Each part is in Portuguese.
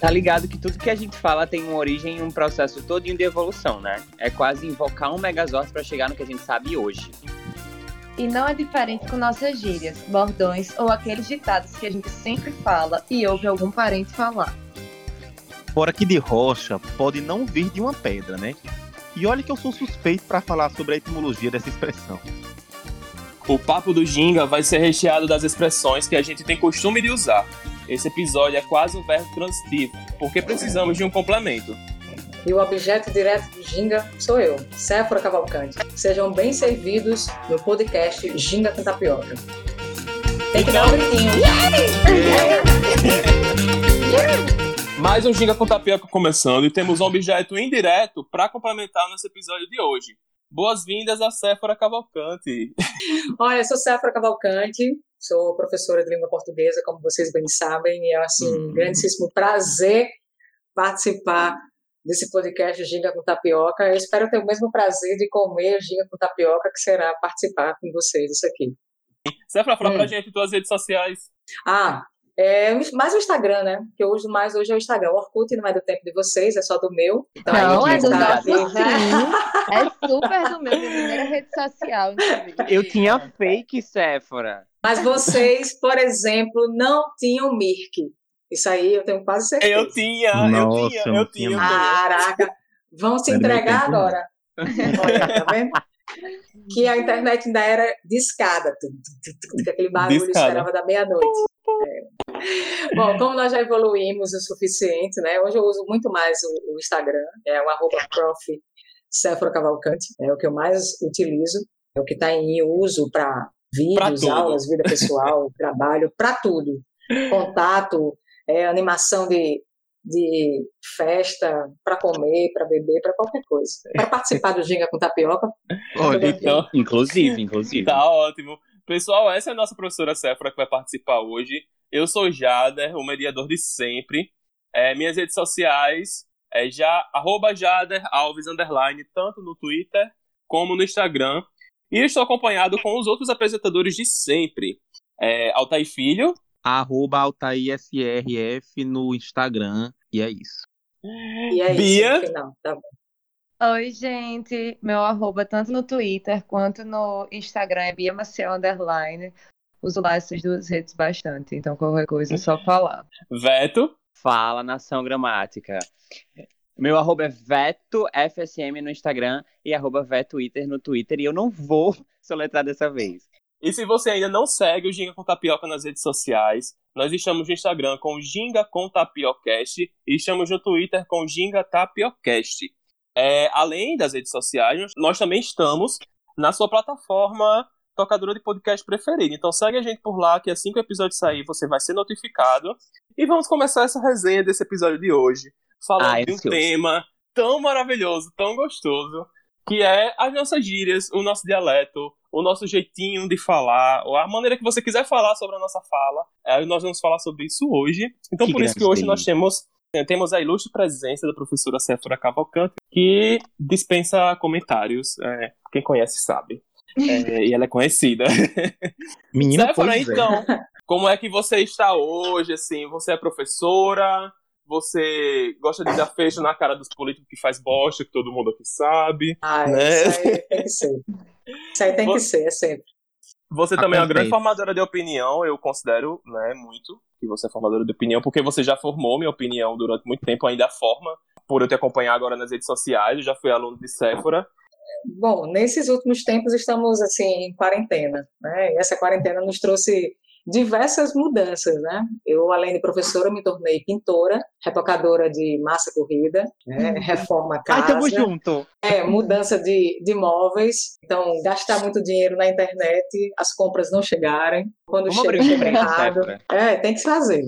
Tá ligado que tudo que a gente fala tem uma origem e um processo todinho de evolução, né? É quase invocar um Megazord para chegar no que a gente sabe hoje. E não é diferente com nossas gírias, bordões ou aqueles ditados que a gente sempre fala e ouve algum parente falar. Fora que de rocha pode não vir de uma pedra, né? E olha que eu sou suspeito para falar sobre a etimologia dessa expressão. O papo do Ginga vai ser recheado das expressões que a gente tem costume de usar. Esse episódio é quase um verbo transitivo, porque precisamos de um complemento. E o objeto direto do Ginga sou eu, Séfora Cavalcante. Sejam bem servidos no podcast Ginga com Tapioca. Tem que dar um gritinho. Mais um Ginga com Tapioca começando e temos um objeto indireto para complementar nosso episódio de hoje. Boas-vindas a Séfora Cavalcante. Olha, eu sou Séfora Cavalcante, sou professora de língua portuguesa, como vocês bem sabem, e é assim, um grandíssimo prazer participar desse podcast Ginga com Tapioca. Eu espero ter o mesmo prazer de comer Ginga com Tapioca, que será participar com vocês isso aqui. Séfora, fala hum. pra gente tuas redes sociais. Ah, é, mais o Instagram, né? Que eu uso mais hoje é o Instagram. O Orkut não é do tempo de vocês, é só do meu. Então, não, é do nosso sim. É super do meu, minha primeira rede social. Eu tinha fake, Séfora. Mas vocês, por exemplo, não tinham Mirk. Isso aí eu tenho quase certeza. Eu tinha, Nossa, eu tinha, eu tinha. Caraca, vão se entregar agora. Olha, tá vendo? Que a internet ainda era discada. Aquele barulho discada. esperava da meia-noite. É. Bom, como nós já evoluímos o suficiente, né? Hoje eu uso muito mais o, o Instagram, é o arroba prof. Sephora Cavalcante, é o que eu mais utilizo, é o que está em uso para vídeos, aulas, vida pessoal, trabalho, para tudo. Contato, é, animação de, de festa, para comer, para beber, para qualquer coisa. Para participar do Ginga com Tapioca. Olha, então, inclusive, inclusive. Tá ótimo. Pessoal, essa é a nossa professora Séfora que vai participar hoje. Eu sou Jader, o mediador de sempre. É, minhas redes sociais é já, arroba Jader Alves, underline, tanto no Twitter como no Instagram. E estou acompanhado com os outros apresentadores de sempre. É, Altair Filho, arroba AltairSRF no Instagram, e é isso. E é Bia. isso, final, tá. Oi, gente. Meu arroba, tanto no Twitter quanto no Instagram, é Bia Maciel Underline. Uso lá essas duas redes bastante, então qualquer coisa é só falar. Veto? Fala, Nação Gramática. Meu arroba é Veto FSM no Instagram e arroba Twitter no Twitter. E eu não vou soletrar dessa vez. E se você ainda não segue o Ginga com Tapioca nas redes sociais, nós estamos no Instagram com Ginga com Tapiocast e estamos no Twitter com Ginga Tapiocast. É, além das redes sociais, nós também estamos na sua plataforma tocadora de podcast preferida. Então segue a gente por lá, que assim que o episódio sair, você vai ser notificado. E vamos começar essa resenha desse episódio de hoje, falando ah, de um tema tão maravilhoso, tão gostoso, que é as nossas gírias, o nosso dialeto, o nosso jeitinho de falar, ou a maneira que você quiser falar sobre a nossa fala. É, nós vamos falar sobre isso hoje. Então, que por isso que hoje nós temos, é, temos a ilustre presença da professora Séfora Cavalcante, que dispensa comentários. É, quem conhece sabe. É, e ela é conhecida. Menina, Séfora, é. então, como é que você está hoje? Assim, você é professora? Você gosta de dar fecho na cara dos políticos que faz bosta, que todo mundo aqui sabe? Ah, né? isso aí ser. Isso aí tem você, que ser, é sempre. Você também é uma grande formadora de opinião, eu considero, né, muito que você é formadora de opinião, porque você já formou minha opinião durante muito tempo, ainda forma, por eu te acompanhar agora nas redes sociais, eu já fui aluno de Sephora. Bom, nesses últimos tempos estamos, assim, em quarentena, né, e essa quarentena nos trouxe diversas mudanças, né? Eu, além de professora, me tornei pintora, retocadora de massa corrida, né? Hum. reforma casa. Ai, tamo junto! É, mudança de, de móveis. Então, gastar muito dinheiro na internet, as compras não chegarem. Quando Vamos chega, chega errado. É, tem que fazer.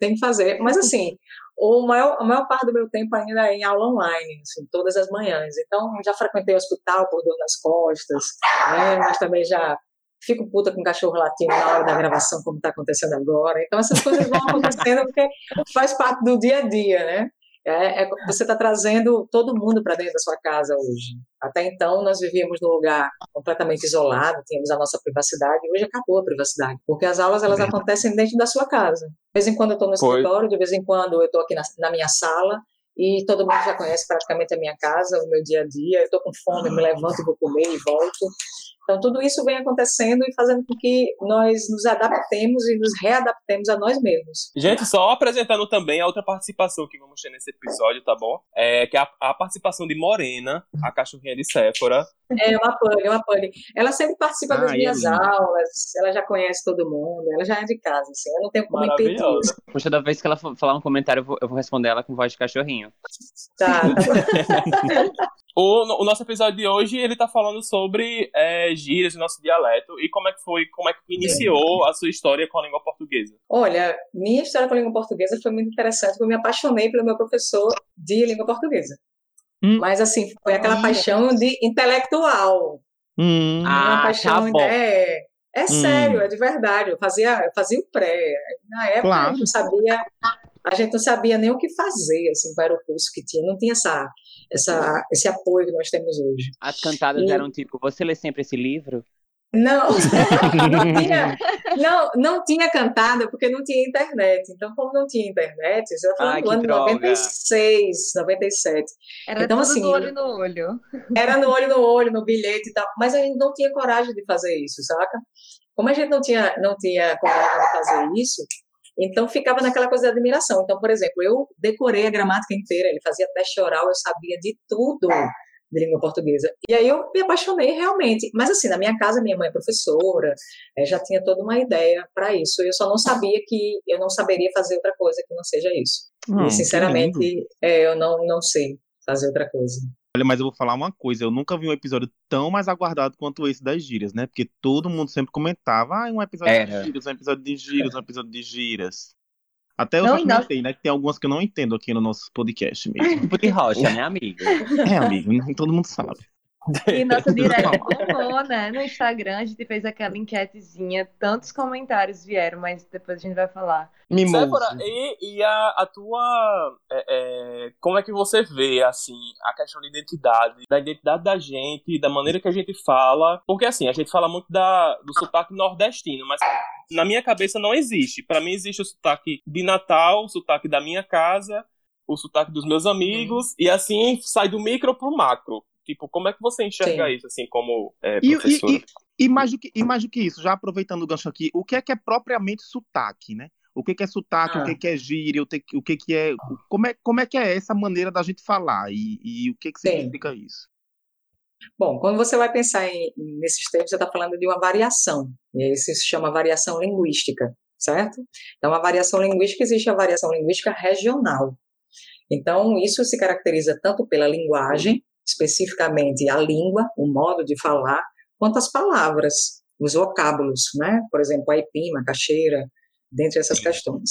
Tem que fazer. Mas, assim, o maior, a maior parte do meu tempo ainda é em aula online, assim, todas as manhãs. Então, já frequentei o hospital por dor nas costas, né? mas também já fico puta com cachorro latindo na hora da gravação, como está acontecendo agora. Então, essas coisas vão acontecendo porque faz parte do dia a dia, né? É, é, você está trazendo todo mundo para dentro da sua casa hoje. Até então, nós vivíamos num lugar completamente isolado, tínhamos a nossa privacidade, e hoje acabou a privacidade, porque as aulas elas acontecem dentro da sua casa. De vez em quando eu estou no escritório, de vez em quando eu estou aqui na, na minha sala, e todo mundo já conhece praticamente a minha casa, o meu dia a dia. Eu estou com fome, me levanto, vou comer e volto. Então, tudo isso vem acontecendo e fazendo com que nós nos adaptemos e nos readaptemos a nós mesmos. Gente, só apresentando também a outra participação que vamos ter nesse episódio, tá bom? É que é a, a participação de Morena, a cachorrinha de Séfora. É uma pane, é uma pane. Ela sempre participa ah, das minhas é aulas, ela já conhece todo mundo, ela já é de casa, assim, eu não tenho como impedir isso. Poxa, da vez que ela falar um comentário, eu vou, eu vou responder ela com voz de cachorrinho. Tá. tá. O, o, nosso episódio de hoje, ele tá falando sobre é, gírias do nosso dialeto e como é que foi, como é que iniciou a sua história com a língua portuguesa. Olha, minha história com a língua portuguesa foi muito interessante, porque eu me apaixonei pelo meu professor de língua portuguesa. Hum. Mas, assim, foi aquela paixão de intelectual. Hum. Uma ah, paixão, tá é, é hum. sério, é de verdade. Eu fazia, eu fazia o pré. Na época, claro. eu não sabia a gente não sabia nem o que fazer, assim, para o curso que tinha, não tinha essa, essa, esse apoio que nós temos hoje. As cantadas e... eram tipo, você lê sempre esse livro? Não, não, tinha, não, não tinha cantada porque não tinha internet. Então, como não tinha internet, você está falando do ano droga. 96, 97. Era então, tudo assim, no olho no olho. Era no olho no olho, no bilhete e tal. Mas a gente não tinha coragem de fazer isso, saca? Como a gente não tinha, não tinha coragem de fazer isso, então ficava naquela coisa de admiração. Então, por exemplo, eu decorei a gramática inteira, ele fazia teste oral, eu sabia de tudo de língua portuguesa. E aí eu me apaixonei realmente. Mas assim, na minha casa, minha mãe é professora, é, já tinha toda uma ideia para isso. Eu só não sabia que eu não saberia fazer outra coisa que não seja isso. Hum, e sinceramente, é, eu não, não sei fazer outra coisa. Olha, mas eu vou falar uma coisa, eu nunca vi um episódio tão mais aguardado quanto esse das gírias, né? Porque todo mundo sempre comentava, ah, um episódio Era. de gírias, um episódio de gírias, um episódio de gírias. Até eu não, já comentei, né? Que tem algumas que eu não entendo aqui no nosso podcast mesmo. Tipo de rocha, né, amigo? É, amigo, todo mundo sabe. E nossa direct bombou, né? No Instagram a gente fez aquela enquetezinha, tantos comentários vieram, mas depois a gente vai falar. Séfora, e, e a, a tua. É, é, como é que você vê, assim, a questão da identidade, da identidade da gente, da maneira que a gente fala? Porque, assim, a gente fala muito da, do sotaque nordestino, mas na minha cabeça não existe. Para mim existe o sotaque de Natal, o sotaque da minha casa, o sotaque dos meus amigos, hum. e assim sai do micro pro macro. Tipo, como é que você enxerga Sim. isso, assim, como é, professora? E, e, e, mais do que, e mais do que isso, já aproveitando o gancho aqui, o que é que é propriamente sotaque, né? O que, que é sotaque, ah. o que, que é gíria, o, que, o que, que é. Como, é. como é que é essa maneira da gente falar e, e o que, que significa Sim. isso? Bom, quando você vai pensar em, nesses termos, você está falando de uma variação, e isso se chama variação linguística, certo? Então, a variação linguística existe a variação linguística regional. Então, isso se caracteriza tanto pela linguagem, especificamente a língua, o modo de falar, quanto as palavras, os vocábulos, né? Por exemplo, a aipim, cacheira, dentre essas questões.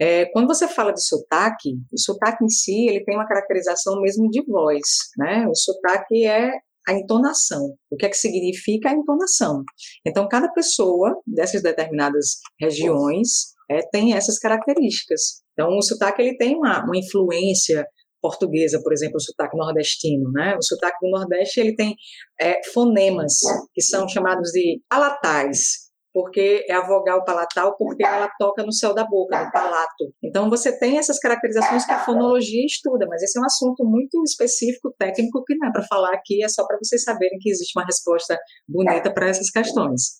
É, quando você fala de sotaque, o sotaque em si, ele tem uma caracterização mesmo de voz, né? O sotaque é a entonação. O que é que significa a entonação? Então, cada pessoa dessas determinadas regiões é, tem essas características. Então, o sotaque ele tem uma, uma influência portuguesa, por exemplo, o sotaque nordestino, né? O sotaque do Nordeste ele tem é, fonemas que são chamados de palatais, porque é a vogal palatal, porque ela toca no céu da boca, no palato. Então você tem essas caracterizações que a fonologia estuda, mas esse é um assunto muito específico, técnico, que não é para falar aqui, é só para vocês saberem que existe uma resposta bonita para essas questões.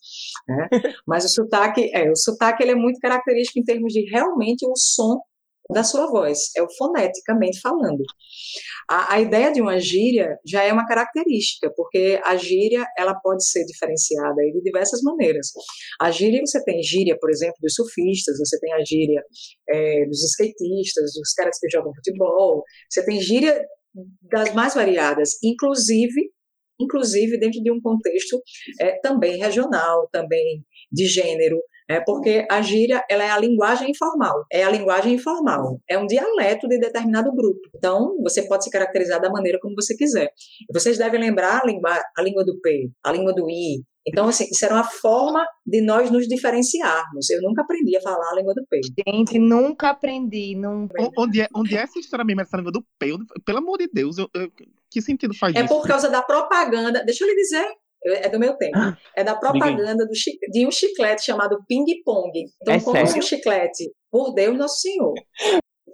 Né? Mas o sotaque, é, o sotaque ele é muito característico em termos de realmente o som da sua voz, é o foneticamente falando. A, a, ideia de uma gíria já é uma característica, porque a gíria ela pode ser diferenciada de diversas maneiras. A gíria, você tem gíria, por exemplo, dos surfistas, você tem a gíria é, dos skatistas, dos caras que jogam futebol, você tem gíria das mais variadas, inclusive inclusive dentro de um contexto é, também regional, também de gênero, é porque a gíria ela é a linguagem informal, é a linguagem informal, é um dialeto de determinado grupo. Então, você pode se caracterizar da maneira como você quiser. Vocês devem lembrar a língua, a língua do P, a língua do I. Então, assim, isso era uma forma de nós nos diferenciarmos. Eu nunca aprendi a falar a língua do P. Gente, nunca aprendi. Nunca... Onde, é, onde é essa história mesmo, essa língua do P? Pelo amor de Deus, eu, eu, que sentido faz é isso? É por causa da propaganda. Deixa eu lhe dizer, é do meu tempo. É da propaganda do, de um chiclete chamado Ping Pong. Então, é como um chiclete, por Deus Nosso Senhor.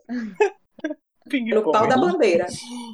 pelo pau da bandeira.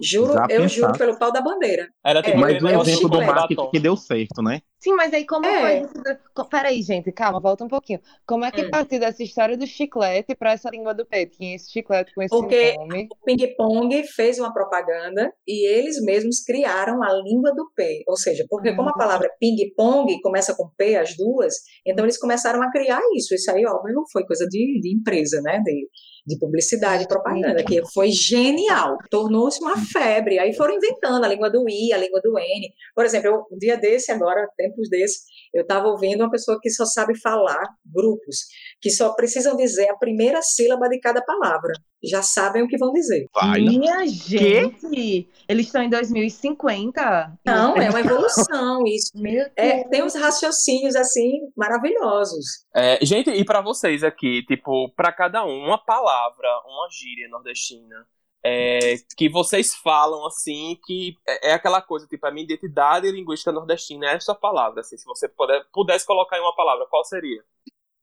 Juro, Já eu juro pelo pau da bandeira. Era tipo, é, mais um exemplo do marketing que deu certo, né? Sim, mas aí como é. foi Peraí, gente, calma, volta um pouquinho. Como é que hum. partiu dessa história do chiclete para essa língua do pé? Tinha esse chiclete com esse Porque nome. o Ping Pong fez uma propaganda e eles mesmos criaram a língua do P. Ou seja, porque hum. como a hum. palavra Ping Pong começa com P, as duas, então eles começaram a criar isso. Isso aí, óbvio, foi coisa de, de empresa, né? De, de publicidade e propaganda, que foi genial. Tornou-se uma febre. Aí foram inventando a língua do I, a língua do N. Por exemplo, eu, um dia desse, agora, tempos desses, eu estava ouvindo uma pessoa que só sabe falar, grupos, que só precisam dizer a primeira sílaba de cada palavra. Já sabem o que vão dizer. Vai. Minha gente! Eles estão em 2050? Não, é uma evolução isso. É, tem uns raciocínios, assim, maravilhosos. É, gente, e para vocês aqui, tipo, para cada um, uma palavra, uma gíria nordestina é, que vocês falam assim, que é, é, aquela coisa, tipo, a minha identidade linguística nordestina é essa palavra, assim, se você puder, pudesse colocar em uma palavra, qual seria?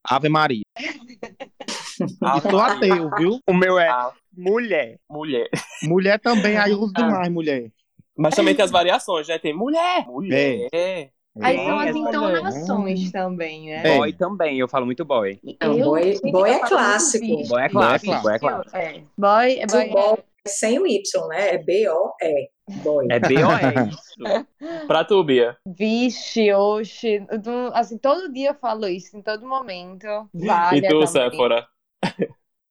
Ave Maria. Ave Sou ateu, viu? O meu é ah. mulher. Mulher. Mulher também, aí uso ah. demais, mulher. Mas também tem as variações, né? Tem mulher, mulher. É. Aí são as entonações também, né? Boy também, eu falo muito boy. Eu, boy, boy é clássico. Boy é clássico, boy é clássico. É. Boy, é boy, boy é sem o Y, né? É B-O-E. Boy. É B-O-E, pra tu, Bia. Vixe, oxe. Assim, todo dia eu falo isso, em todo momento. Vale e tu, Séfora?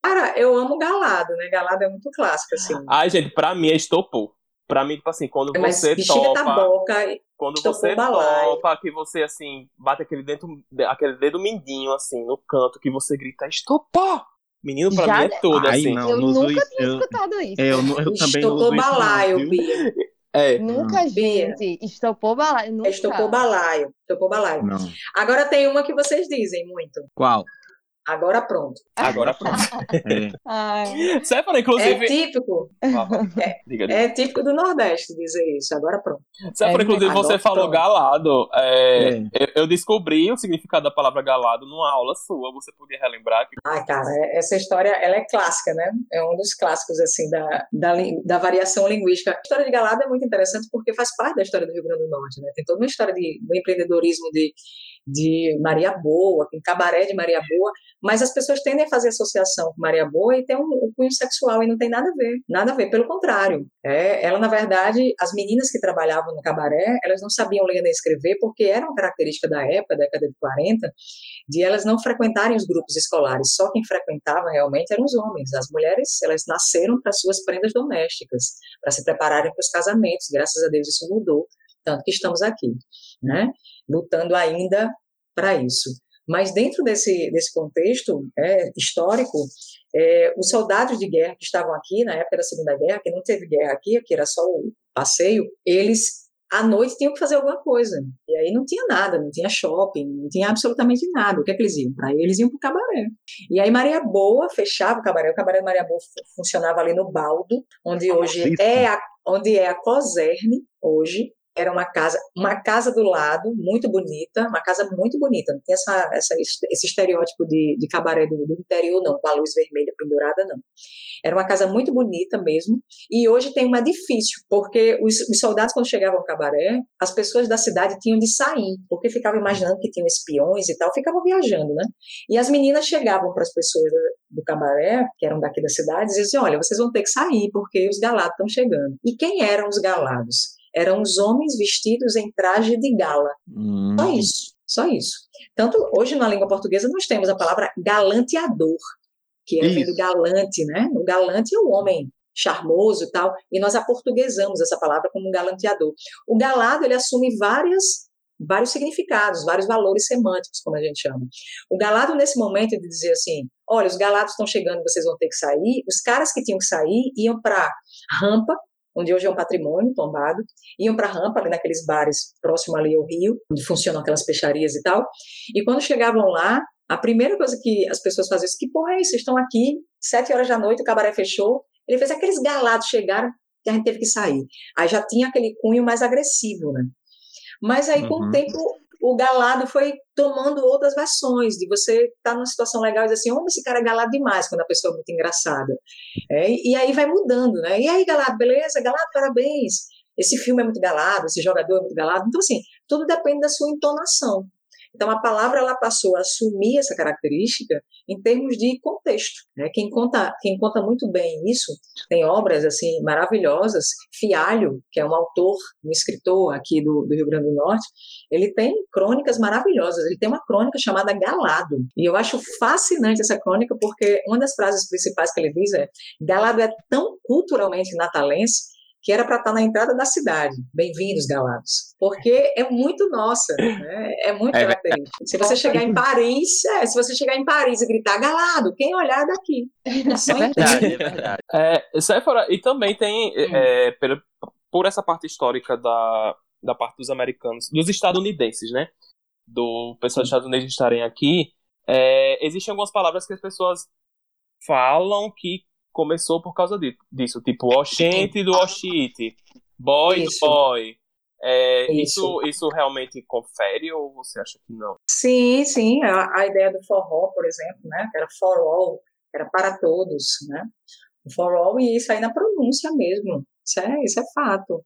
Cara, eu amo galado, né? Galado é muito clássico, assim. Ai, gente, pra mim é estopou. Pra mim, tipo assim, quando Mas você topa... Boca, quando você topa, que você, assim, bate aquele, dentro, aquele dedo mindinho, assim, no canto, que você grita, estopou! Menino, pra Já... mim é tudo, assim. Não, eu nunca uso, tinha eu, escutado isso. É, eu, eu também não uso balaio, Bia. É. Nunca, gente. Estopou balaio. Nunca. Estopou balaio. Estopou balaio. Não. Agora tem uma que vocês dizem muito. Qual? Agora pronto. Agora pronto. é. Séfora, inclusive. É típico. é, é, típico do Nordeste dizer isso. Agora pronto. Séfora, é, inclusive, você falou pronto. galado. É, é. Eu descobri o significado da palavra galado numa aula sua. Você podia relembrar? Que... Ai, cara, é, essa história ela é clássica, né? É um dos clássicos, assim, da, da, da variação linguística. A história de galado é muito interessante porque faz parte da história do Rio Grande do Norte, né? Tem toda uma história de, do empreendedorismo de de Maria Boa, tem cabaré de Maria Boa, mas as pessoas tendem a fazer associação com Maria Boa e tem um, um cunho sexual e não tem nada a ver, nada a ver, pelo contrário. É, ela, na verdade, as meninas que trabalhavam no cabaré, elas não sabiam ler nem escrever porque era uma característica da época, década de 40, de elas não frequentarem os grupos escolares, só quem frequentava realmente eram os homens. As mulheres, elas nasceram para suas prendas domésticas, para se prepararem para os casamentos, graças a Deus isso mudou, tanto que estamos aqui, né? lutando ainda para isso. Mas dentro desse, desse contexto é, histórico, é, os soldados de guerra que estavam aqui na época da Segunda Guerra, que não teve guerra aqui, que era só o passeio, eles à noite tinham que fazer alguma coisa. E aí não tinha nada, não tinha shopping, não tinha absolutamente nada. O que é que eles iam? Para eles iam para o cabaré. E aí Maria Boa fechava o cabaré. O cabaré de Maria Boa funcionava ali no Baldo, onde hoje é a, onde é a Coserne, hoje, era uma casa, uma casa do lado, muito bonita, uma casa muito bonita, não tem essa, essa, esse estereótipo de, de cabaré do, do interior, não, com a luz vermelha pendurada, não. Era uma casa muito bonita mesmo, e hoje tem um edifício, porque os, os soldados, quando chegavam ao cabaré, as pessoas da cidade tinham de sair, porque ficavam imaginando que tinham espiões e tal, ficavam viajando, né? E as meninas chegavam para as pessoas do, cabaré, que eram daqui da cidade, e diziam, olha, vocês vão ter que sair, porque os galados estão chegando. E quem eram os galados? Eram os homens vestidos em traje de gala. Hum. Só isso, só isso. Tanto hoje na língua portuguesa nós temos a palavra galanteador, que é do galante, né? O galante é o homem charmoso e tal, e nós aportuguesamos essa palavra como galanteador. O galado, ele assume várias vários significados, vários valores semânticos, como a gente chama. O galado, nesse momento, de dizer assim: olha, os galados estão chegando, vocês vão ter que sair. Os caras que tinham que sair iam para rampa, onde hoje é um patrimônio tombado, iam para a rampa, ali naqueles bares próximo ali ao rio, onde funcionam aquelas peixarias e tal. E quando chegavam lá, a primeira coisa que as pessoas faziam é: que porra é isso? Vocês estão aqui, sete horas da noite, o cabaré fechou. Ele fez aqueles galados chegaram que a gente teve que sair. Aí já tinha aquele cunho mais agressivo, né? Mas aí, com uhum. o tempo, o galado foi tomando outras versões, de você estar tá numa situação legal e dizer assim, onde esse cara é galado demais, quando a pessoa é muito engraçada. É, e aí vai mudando, né? E aí, galado, beleza? Galado, parabéns. Esse filme é muito galado, esse jogador é muito galado. Então, assim, tudo depende da sua entonação. Então, a palavra ela passou a assumir essa característica em termos de contexto. Né? Quem, conta, quem conta muito bem isso, tem obras assim maravilhosas. Fialho, que é um autor, um escritor aqui do, do Rio Grande do Norte, ele tem crônicas maravilhosas. Ele tem uma crônica chamada Galado. E eu acho fascinante essa crônica, porque uma das frases principais que ele diz é: Galado é tão culturalmente natalense que era para estar tá na entrada da cidade. Bem-vindos, galados. Porque é muito nossa, né? é muito é característico. Se você chegar em Paris, é, se você chegar em Paris e gritar galado, quem olhar daqui? É verdade, é verdade. É, Sephora, e também tem, hum. é, por, por essa parte histórica da, da parte dos americanos, dos estadunidenses, né? Do pessoal dos Estados Unidos estarem aqui, é, existem algumas palavras que as pessoas falam que começou por causa disso, tipo Oxente do Oxite, Boy isso. do Boy. É, isso. isso. Isso, realmente confere ou você acha que não? Sim, sim. A, a ideia do forró, por exemplo, né? Que era for all, era para todos, né? O for all e isso aí na pronúncia mesmo. Isso é, isso é fato.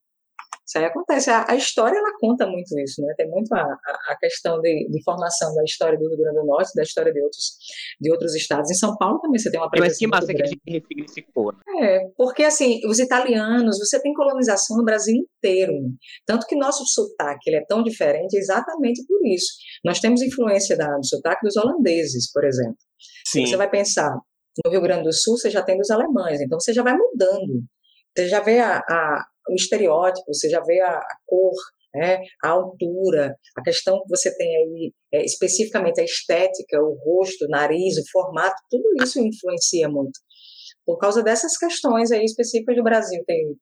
Isso aí acontece. A, a, história, ela conta muito isso, né? Tem muito a, a, questão de, de, formação da história do Rio Grande do Norte, da história de outros, de outros estados. Em São Paulo também você tem uma presença Mas que massa que a gente ressignificou. Né? É, porque assim, os italianos, você tem colonização no Brasil inteiro. Né? Tanto que nosso sotaque ele é tão diferente exatamente por isso. Nós temos influência da, do sotaque dos holandeses, por exemplo. Sim. Você vai pensar, no Rio Grande do Sul você já tem dos alemães, então você já vai mudando. Você já vê a, a o estereótipo, você já vê a, a cor, né, a altura, a questão que você tem aí, é, especificamente a estética, o rosto, o nariz, o formato, tudo isso influencia muito. Por causa dessas questões aí específicas do Brasil, tem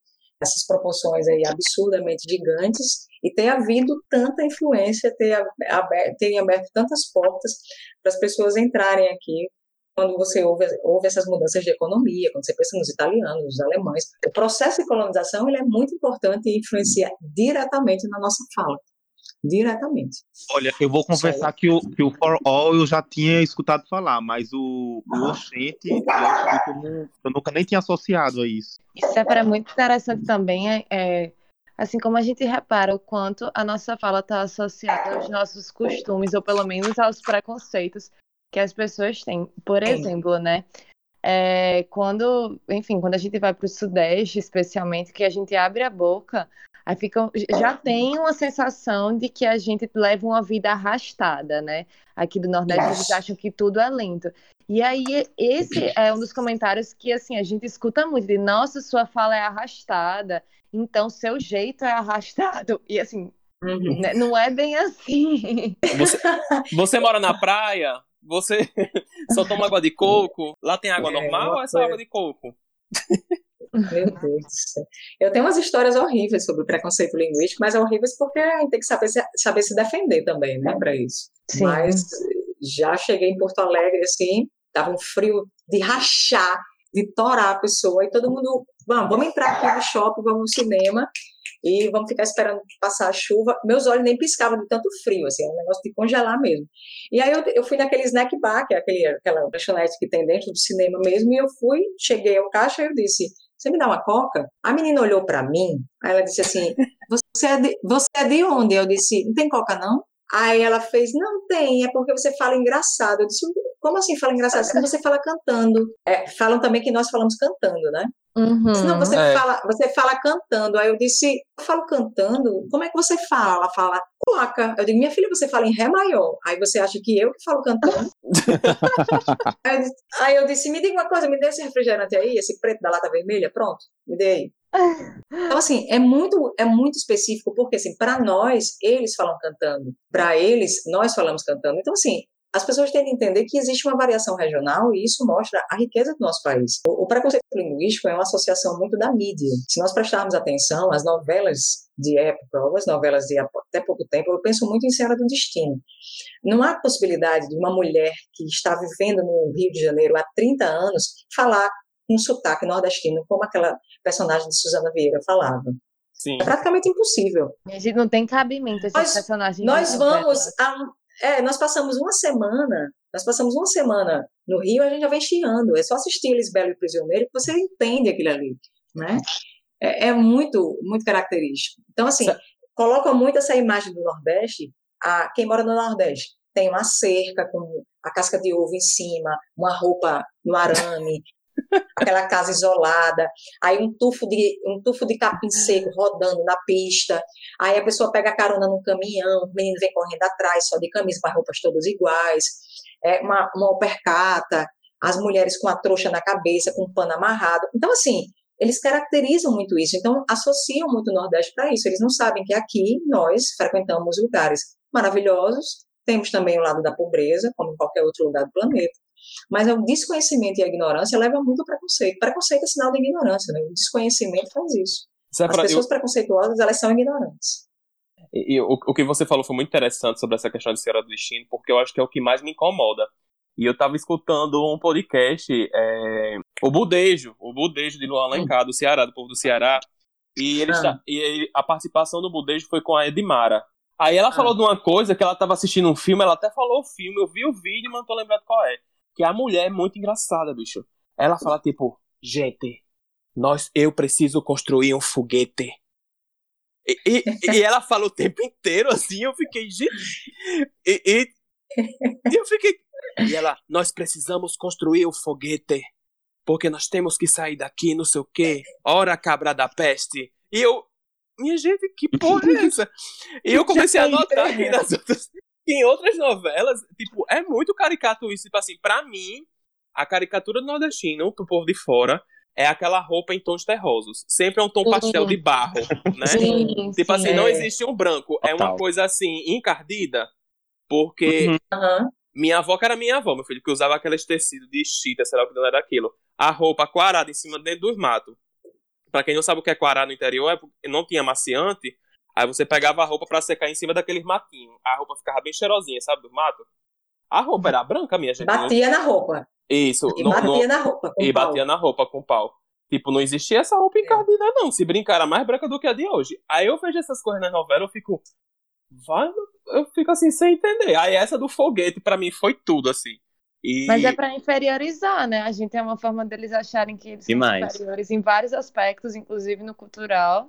essas proporções aí absurdamente gigantes e tem havido tanta influência, ter aberto, tem aberto tantas portas para as pessoas entrarem aqui quando você ouve, ouve essas mudanças de economia, quando você pensa nos italianos, nos alemães, o processo de colonização ele é muito importante e influencia diretamente na nossa fala. Diretamente. Olha, eu vou confessar que o, que o For All eu já tinha escutado falar, mas o, o ah. Oxente eu, eu, eu, nunca nem tinha associado a isso. Isso é para muito interessante também, é, é, assim como a gente repara o quanto a nossa fala está associada aos nossos costumes, ou pelo menos aos preconceitos que as pessoas têm. Por exemplo, né? É, quando, enfim, quando a gente vai para o Sudeste, especialmente, que a gente abre a boca, aí fica, já tem uma sensação de que a gente leva uma vida arrastada, né? Aqui do Nordeste, eles acham que tudo é lento. E aí, esse é um dos comentários que, assim, a gente escuta muito, de, nossa, sua fala é arrastada, então seu jeito é arrastado. E, assim, uhum. Né, não é bem assim. Você, você mora na praia? Você só toma água de coco? Lá tem água é, normal ou é só água de coco? Meu Deus do céu. Eu tenho umas histórias horríveis sobre preconceito linguístico, mas horríveis porque a gente tem que saber se, saber se defender também, né, para isso. Sim. Mas já cheguei em Porto Alegre, assim, tava um frio de rachar, de torar a pessoa, e todo mundo, vamos, vamos entrar aqui no shopping, vamos no cinema, e vamos ficar esperando passar a chuva. Meus olhos nem piscavam de tanto frio, assim, é um negócio de congelar mesmo. E aí eu, eu fui naquele snack bar, que é aquele, aquela lanchonete que tem dentro do cinema mesmo, e eu fui, cheguei ao caixa e eu disse, você me dá uma coca? A menina olhou para mim, aí ela disse assim, você é, de, você é de onde? Eu disse, não tem coca não? Aí ela fez, não tem, é porque você fala engraçado. Eu disse, como assim fala engraçado? Assim você fala cantando. É, falam também que nós falamos cantando, né? Uhum, Senão você, é. fala, você fala cantando. Aí eu disse, eu falo cantando? Como é que você fala? Ela fala, placa. Eu digo, minha filha, você fala em Ré maior. Aí você acha que eu que falo cantando? aí eu disse, me diga uma coisa, me dê esse refrigerante aí, esse preto da lata vermelha, pronto, me dê aí. Então, assim, é muito, é muito específico, porque, assim, para nós, eles falam cantando. Para eles, nós falamos cantando. Então, assim, as pessoas têm que entender que existe uma variação regional e isso mostra a riqueza do nosso país. O, preconceito linguístico é uma associação muito da mídia. Se nós prestarmos atenção, as novelas de época, ou as novelas de até pouco tempo, eu penso muito em Senhora do Destino. Não há possibilidade de uma mulher que está vivendo no Rio de Janeiro há 30 anos falar um sotaque nordestino como aquela personagem de Suzana Vieira falava. Sim. É praticamente impossível. A gente não tem cabimento esses nós, personagens. Nós vamos a, é, nós passamos uma semana, nós passamos uma semana no Rio, a gente já vem chiando. É só assistir Lisbelo e Prisioneiro que você entende aquilo ali, né? É, é muito, muito característico. Então, assim, coloca muito essa imagem do Nordeste. A, quem mora no Nordeste tem uma cerca com a casca de ovo em cima, uma roupa no arame, aquela casa isolada, aí um tufo de um tufo de capim seco rodando na pista, aí a pessoa pega a carona num caminhão, o menino vem correndo atrás, só de camisa, com as roupas todas iguais, é uma, uma opercata, as mulheres com a trouxa na cabeça, com o pano amarrado. Então, assim, eles caracterizam muito isso, então associam muito o Nordeste para isso. Eles não sabem que aqui nós frequentamos lugares maravilhosos, temos também o lado da pobreza, como em qualquer outro lugar do planeta, mas o desconhecimento e a ignorância leva muito ao preconceito. Preconceito é sinal de ignorância, né? O desconhecimento faz isso. As pessoas eu... preconceituosas, elas são ignorantes. E, e o, o, que você falou foi muito interessante sobre essa questão de Senhora do Destino, porque eu acho que é o que mais me incomoda. E eu estava escutando um podcast, é, o Budejo, o Budejo de Luan Alencar, do Ceará, do povo do Ceará. E, ele, ah. e a participação do Budejo foi com a Edmara. Aí ela ah. falou de uma coisa que ela estava assistindo um filme, ela até falou o filme, eu vi o vídeo, mas não tô lembrado qual é que a mulher é muito engraçada, bicho. Ela fala tipo, gente, nós, eu preciso construir um foguete. E, e, e ela fala o tempo inteiro assim, eu fiquei, gente. E, e, e eu fiquei. E ela, nós precisamos construir um foguete. Porque nós temos que sair daqui, não sei o quê. Ora, cabra da peste. E eu, minha gente, que porra é essa? E eu comecei a notar aqui nas outras, em outras novelas, tipo, é muito caricato isso. Tipo assim, pra mim, a caricatura do nordestino, pro povo de fora, é aquela roupa em tons terrosos. Sempre é um tom pastel de barro, né? Sim, tipo sim, assim, é. não existe um branco. Total. É uma coisa assim, encardida, porque uhum. minha avó, que era minha avó, meu filho, que usava aqueles tecidos de chita, sei lá o que não era aquilo. A roupa quarada em cima dentro dos matos. Pra quem não sabe o que é quarado no interior, é porque não tinha maciante. Aí você pegava a roupa para secar em cima daqueles matinhos. A roupa ficava bem cheirosinha, sabe, do mato? A roupa era branca, minha gente. Batia na roupa. Isso. E batia na roupa com E pau. batia na roupa com pau. Tipo, não existia essa roupa encardida, é. não. Se brincar, era mais branca do que a de hoje. Aí eu vejo essas coisas na novela, eu fico. Vai, eu fico assim, sem entender. Aí essa do foguete, para mim, foi tudo, assim. E... Mas é para inferiorizar, né? A gente tem uma forma deles acharem que eles Demais. são inferiores em vários aspectos, inclusive no cultural.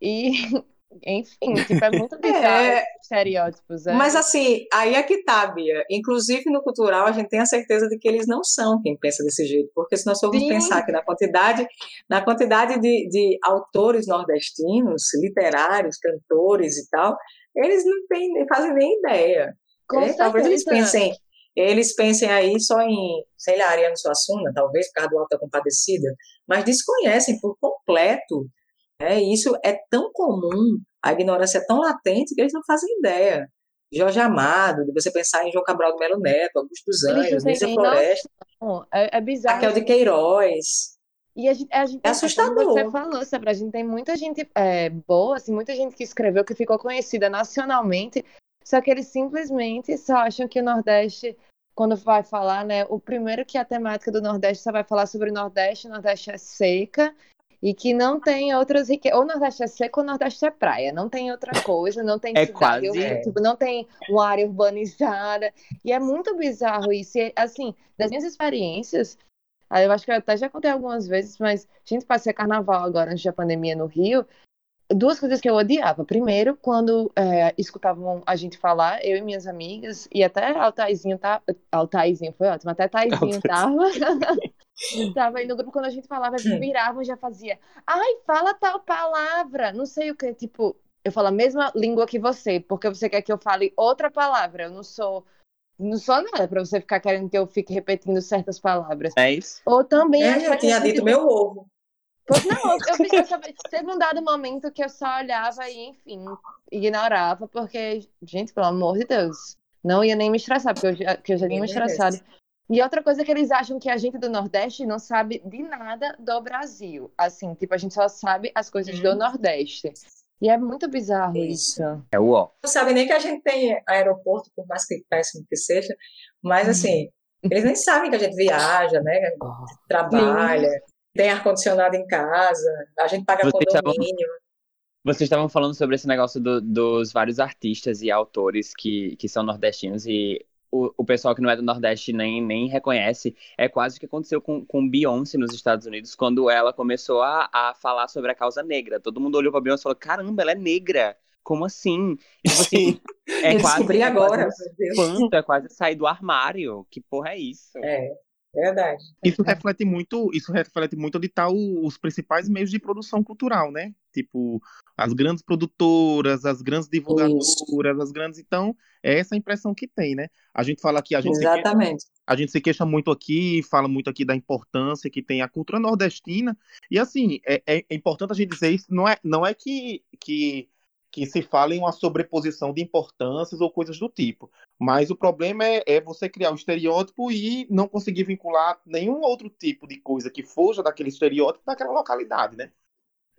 E enfim, tipo, é muito bizarro é, estereótipos. É. Mas assim, aí é que tá, Bia. Inclusive no cultural, a gente tem a certeza de que eles não são quem pensa desse jeito. Porque se nós formos Sim. pensar que na quantidade, na quantidade de, de autores nordestinos, literários, cantores e tal, eles não têm, nem fazem nem ideia. É, talvez eles pensem, eles pensem aí só em, sei lá, Ariano Suassuna, talvez, por causa do Alta Compadecida, mas desconhecem por completo é, isso é tão comum, a ignorância é tão latente que eles não fazem ideia. Jorge Amado, de você pensar em João Cabral do Melo Neto, Augusto dos Anjos, Nízia Floresta. É, é bizarro. Raquel de Queiroz. E a gente, a gente, é assustador. Você falou, sabe? A gente tem muita gente é, boa, assim, muita gente que escreveu, que ficou conhecida nacionalmente, só que eles simplesmente só acham que o Nordeste, quando vai falar, né? O primeiro que a temática do Nordeste só vai falar sobre o Nordeste, o Nordeste é seca, e que não tem outras riquezas. Ou Nordeste é seco ou Nordeste é praia. Não tem outra coisa, não tem é cidade, quase, é. tipo, não tem uma área urbanizada. E é muito bizarro isso. E, assim, das minhas experiências, eu acho que eu até já contei algumas vezes, mas a gente passei carnaval agora antes da pandemia no Rio. Duas coisas que eu odiava. Primeiro, quando é, escutavam a gente falar, eu e minhas amigas, e até Altaizinho tá. Altaizinho foi ótimo, até Taizinho tava. Tava aí no grupo, quando a gente falava, hum. viravam já fazia. Ai, fala tal palavra. Não sei o que. Tipo, eu falo a mesma língua que você, porque você quer que eu fale outra palavra. Eu não sou não sou nada pra você ficar querendo que eu fique repetindo certas palavras. É isso. Ou também. É, eu tinha dito meu ovo. Não, eu, eu, eu, teve um dado momento que eu só olhava e, enfim, ignorava, porque, gente, pelo amor de Deus, não ia nem me estressar, porque eu já, eu já tinha me estressado. E outra coisa é que eles acham que a gente do Nordeste não sabe de nada do Brasil. Assim, tipo, a gente só sabe as coisas do uhum. Nordeste. E é muito bizarro isso. isso. É o ó. Não sabe nem que a gente tem aeroporto, por mais que péssimo que seja, mas uhum. assim, eles nem sabem que a gente viaja, né? Trabalha, Sim. tem ar-condicionado em casa, a gente paga Vocês condomínio. Estavam... Vocês estavam falando sobre esse negócio do, dos vários artistas e autores que, que são nordestinos e o, o pessoal que não é do Nordeste nem, nem reconhece. É quase o que aconteceu com, com Beyoncé nos Estados Unidos, quando ela começou a, a falar sobre a causa negra. Todo mundo olhou pra Beyoncé e falou: caramba, ela é negra. Como assim? E, tipo assim, é Eu quase, é agora. É quase sair do armário. Que porra é isso? É. Verdade. Isso reflete muito, isso reflete muito de tal os principais meios de produção cultural, né? Tipo, as grandes produtoras, as grandes divulgadoras, isso. as grandes. Então, é essa a impressão que tem, né? A gente fala aqui, a gente Exatamente. Se queixa, a gente se queixa muito aqui, fala muito aqui da importância que tem a cultura nordestina. E assim, é, é importante a gente dizer isso, não é, não é que, que que se fala em uma sobreposição de importâncias ou coisas do tipo. Mas o problema é, é, você criar um estereótipo e não conseguir vincular nenhum outro tipo de coisa que fuja daquele estereótipo daquela localidade, né?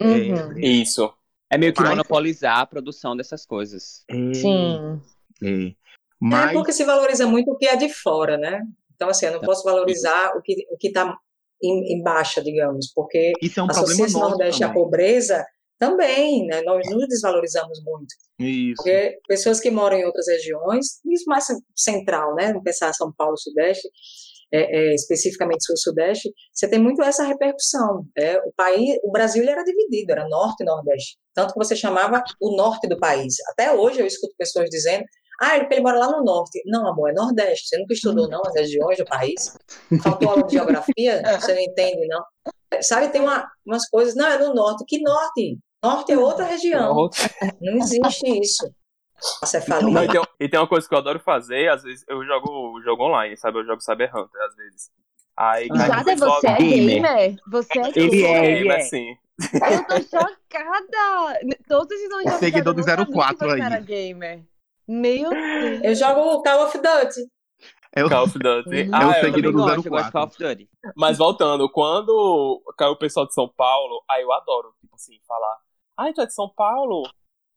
Uhum. É, isso. É meio que Mas... monopolizar a produção dessas coisas. É, Sim. É. Mas... é porque se valoriza muito o que é de fora, né? Então, assim, eu não posso valorizar o que o está em, em, baixa, digamos, porque Isso é um associa esse Nordeste à pobreza também, né? Nós nos desvalorizamos muito. Isso. Porque pessoas que moram em outras regiões, isso mais central, né? Vamos pensar São Paulo, Sudeste, é, é, especificamente Sul-Sudeste, você tem muito essa repercussão. É, o país, o Brasil era dividido, era Norte e Nordeste. Tanto que você chamava o Norte do país. Até hoje eu escuto pessoas dizendo, ah, ele, ele mora lá no Norte. Não, amor, é Nordeste. Você nunca estudou, não, as regiões do país? Faltou aula de geografia? Você não entende, não? Sabe, tem uma, umas coisas, não, é no Norte. Que Norte? Norte é outra região. Não existe isso. Então, e, tem, e tem uma coisa que eu adoro fazer, às vezes eu jogo jogo online, sabe? Eu jogo Cyber Hunter, às vezes. Aí, Jada, você é gamer? Você é Ele é, ele é. Sim. Eu tô chocada. Todos esses nomes O seguidor do 04 aí. Era gamer. Meu Deus. Eu jogo Call of Duty. É o Call of Duty. É ah, o seguidor do 04. Call of Duty. Mas voltando, quando caiu o pessoal de São Paulo, aí eu adoro, tipo assim, falar Ai, tu é de São Paulo?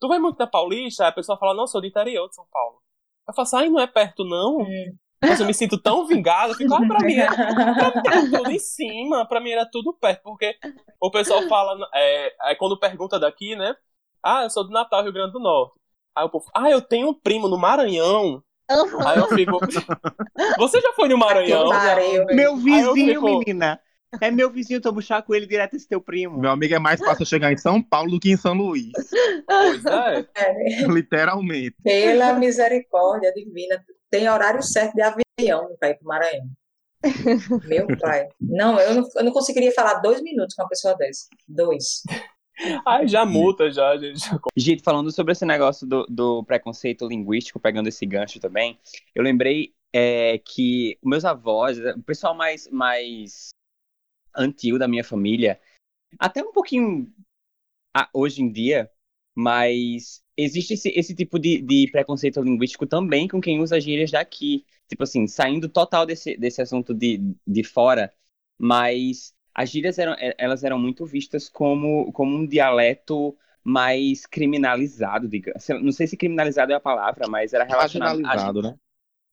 Tu vai muito na Paulista? Aí a pessoa fala, não, sou do interior de São Paulo. Eu falo assim, ai, não é perto, não? É. Mas eu me sinto tão vingado, eu fico, ah, pra mim, era, pra mim era tudo em cima, pra mim era tudo perto, porque o pessoal fala, é, aí quando pergunta daqui, né? Ah, eu sou do Natal, Rio Grande do Norte. Aí o povo, ah, eu tenho um primo no Maranhão. Uhum. Aí eu fico, você já foi no Maranhão? Meu vizinho, fico, menina. É meu vizinho, tô buchar com ele direto esse teu primo. Meu amigo é mais fácil chegar em São Paulo do que em São Luís. Pois é. é. Literalmente. Pela misericórdia divina. Tem horário certo de avião para ir pro Maranhão. Meu pai. Não eu, não, eu não conseguiria falar dois minutos com uma pessoa dessa. Dois. Ai, já multa, já, gente. Gente, falando sobre esse negócio do, do preconceito linguístico, pegando esse gancho também, eu lembrei é, que meus avós, o pessoal mais, mais antigo da minha família, até um pouquinho ah, hoje em dia, mas existe esse, esse tipo de, de, preconceito linguístico também com quem usa gírias daqui. Tipo assim, saindo total desse, desse assunto de, de fora, mas as gírias eram, elas eram muito vistas como, como um dialeto mais criminalizado, digamos. Não sei se criminalizado é a palavra, mas era relacionado... Marginalizado, a, né?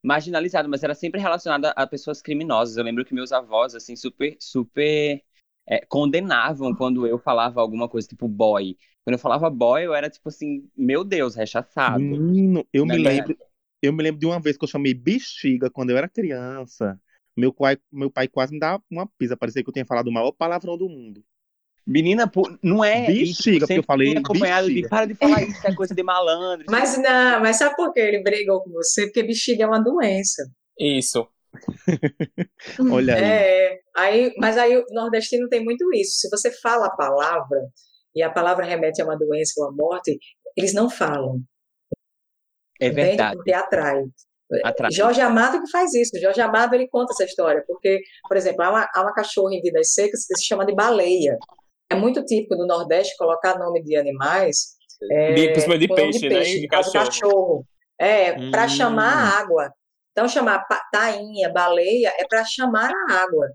Marginalizado, mas era sempre relacionado a, pessoas criminosas. Eu lembro que meus avós, assim, super, super é, condenavam quando eu falava alguma coisa, tipo boy. Quando eu falava boy, eu era tipo assim, meu Deus, rechaçado. Menino, eu me lembro, eu me lembro de uma vez que eu chamei bexiga quando eu era criança. Meu pai, meu pai quase me dava uma pisa, parecia que eu tinha falado o maior palavrão do mundo. Menina, não é. Bexiga, porque eu falei. Acompanhado bexiga. de para de falar isso, é coisa de malandro. Mas não, mas sabe por que ele brigou com você? Porque bexiga é uma doença. Isso. Olha aí. É, aí. Mas aí o nordestino tem muito isso. Se você fala a palavra e a palavra remete a uma doença ou a morte, eles não falam. É verdade. Porque atrai. Atrás. Jorge Amado que faz isso. Jorge Amado ele conta essa história, porque, por exemplo, há uma, há uma cachorra em vidas secas que se chama de baleia. É muito típico do Nordeste colocar nome de animais. É, de, de, peixe, de peixe, né? De cachorro. cachorro. É, hum. para chamar a água. Então, chamar tainha, baleia, é para chamar a água.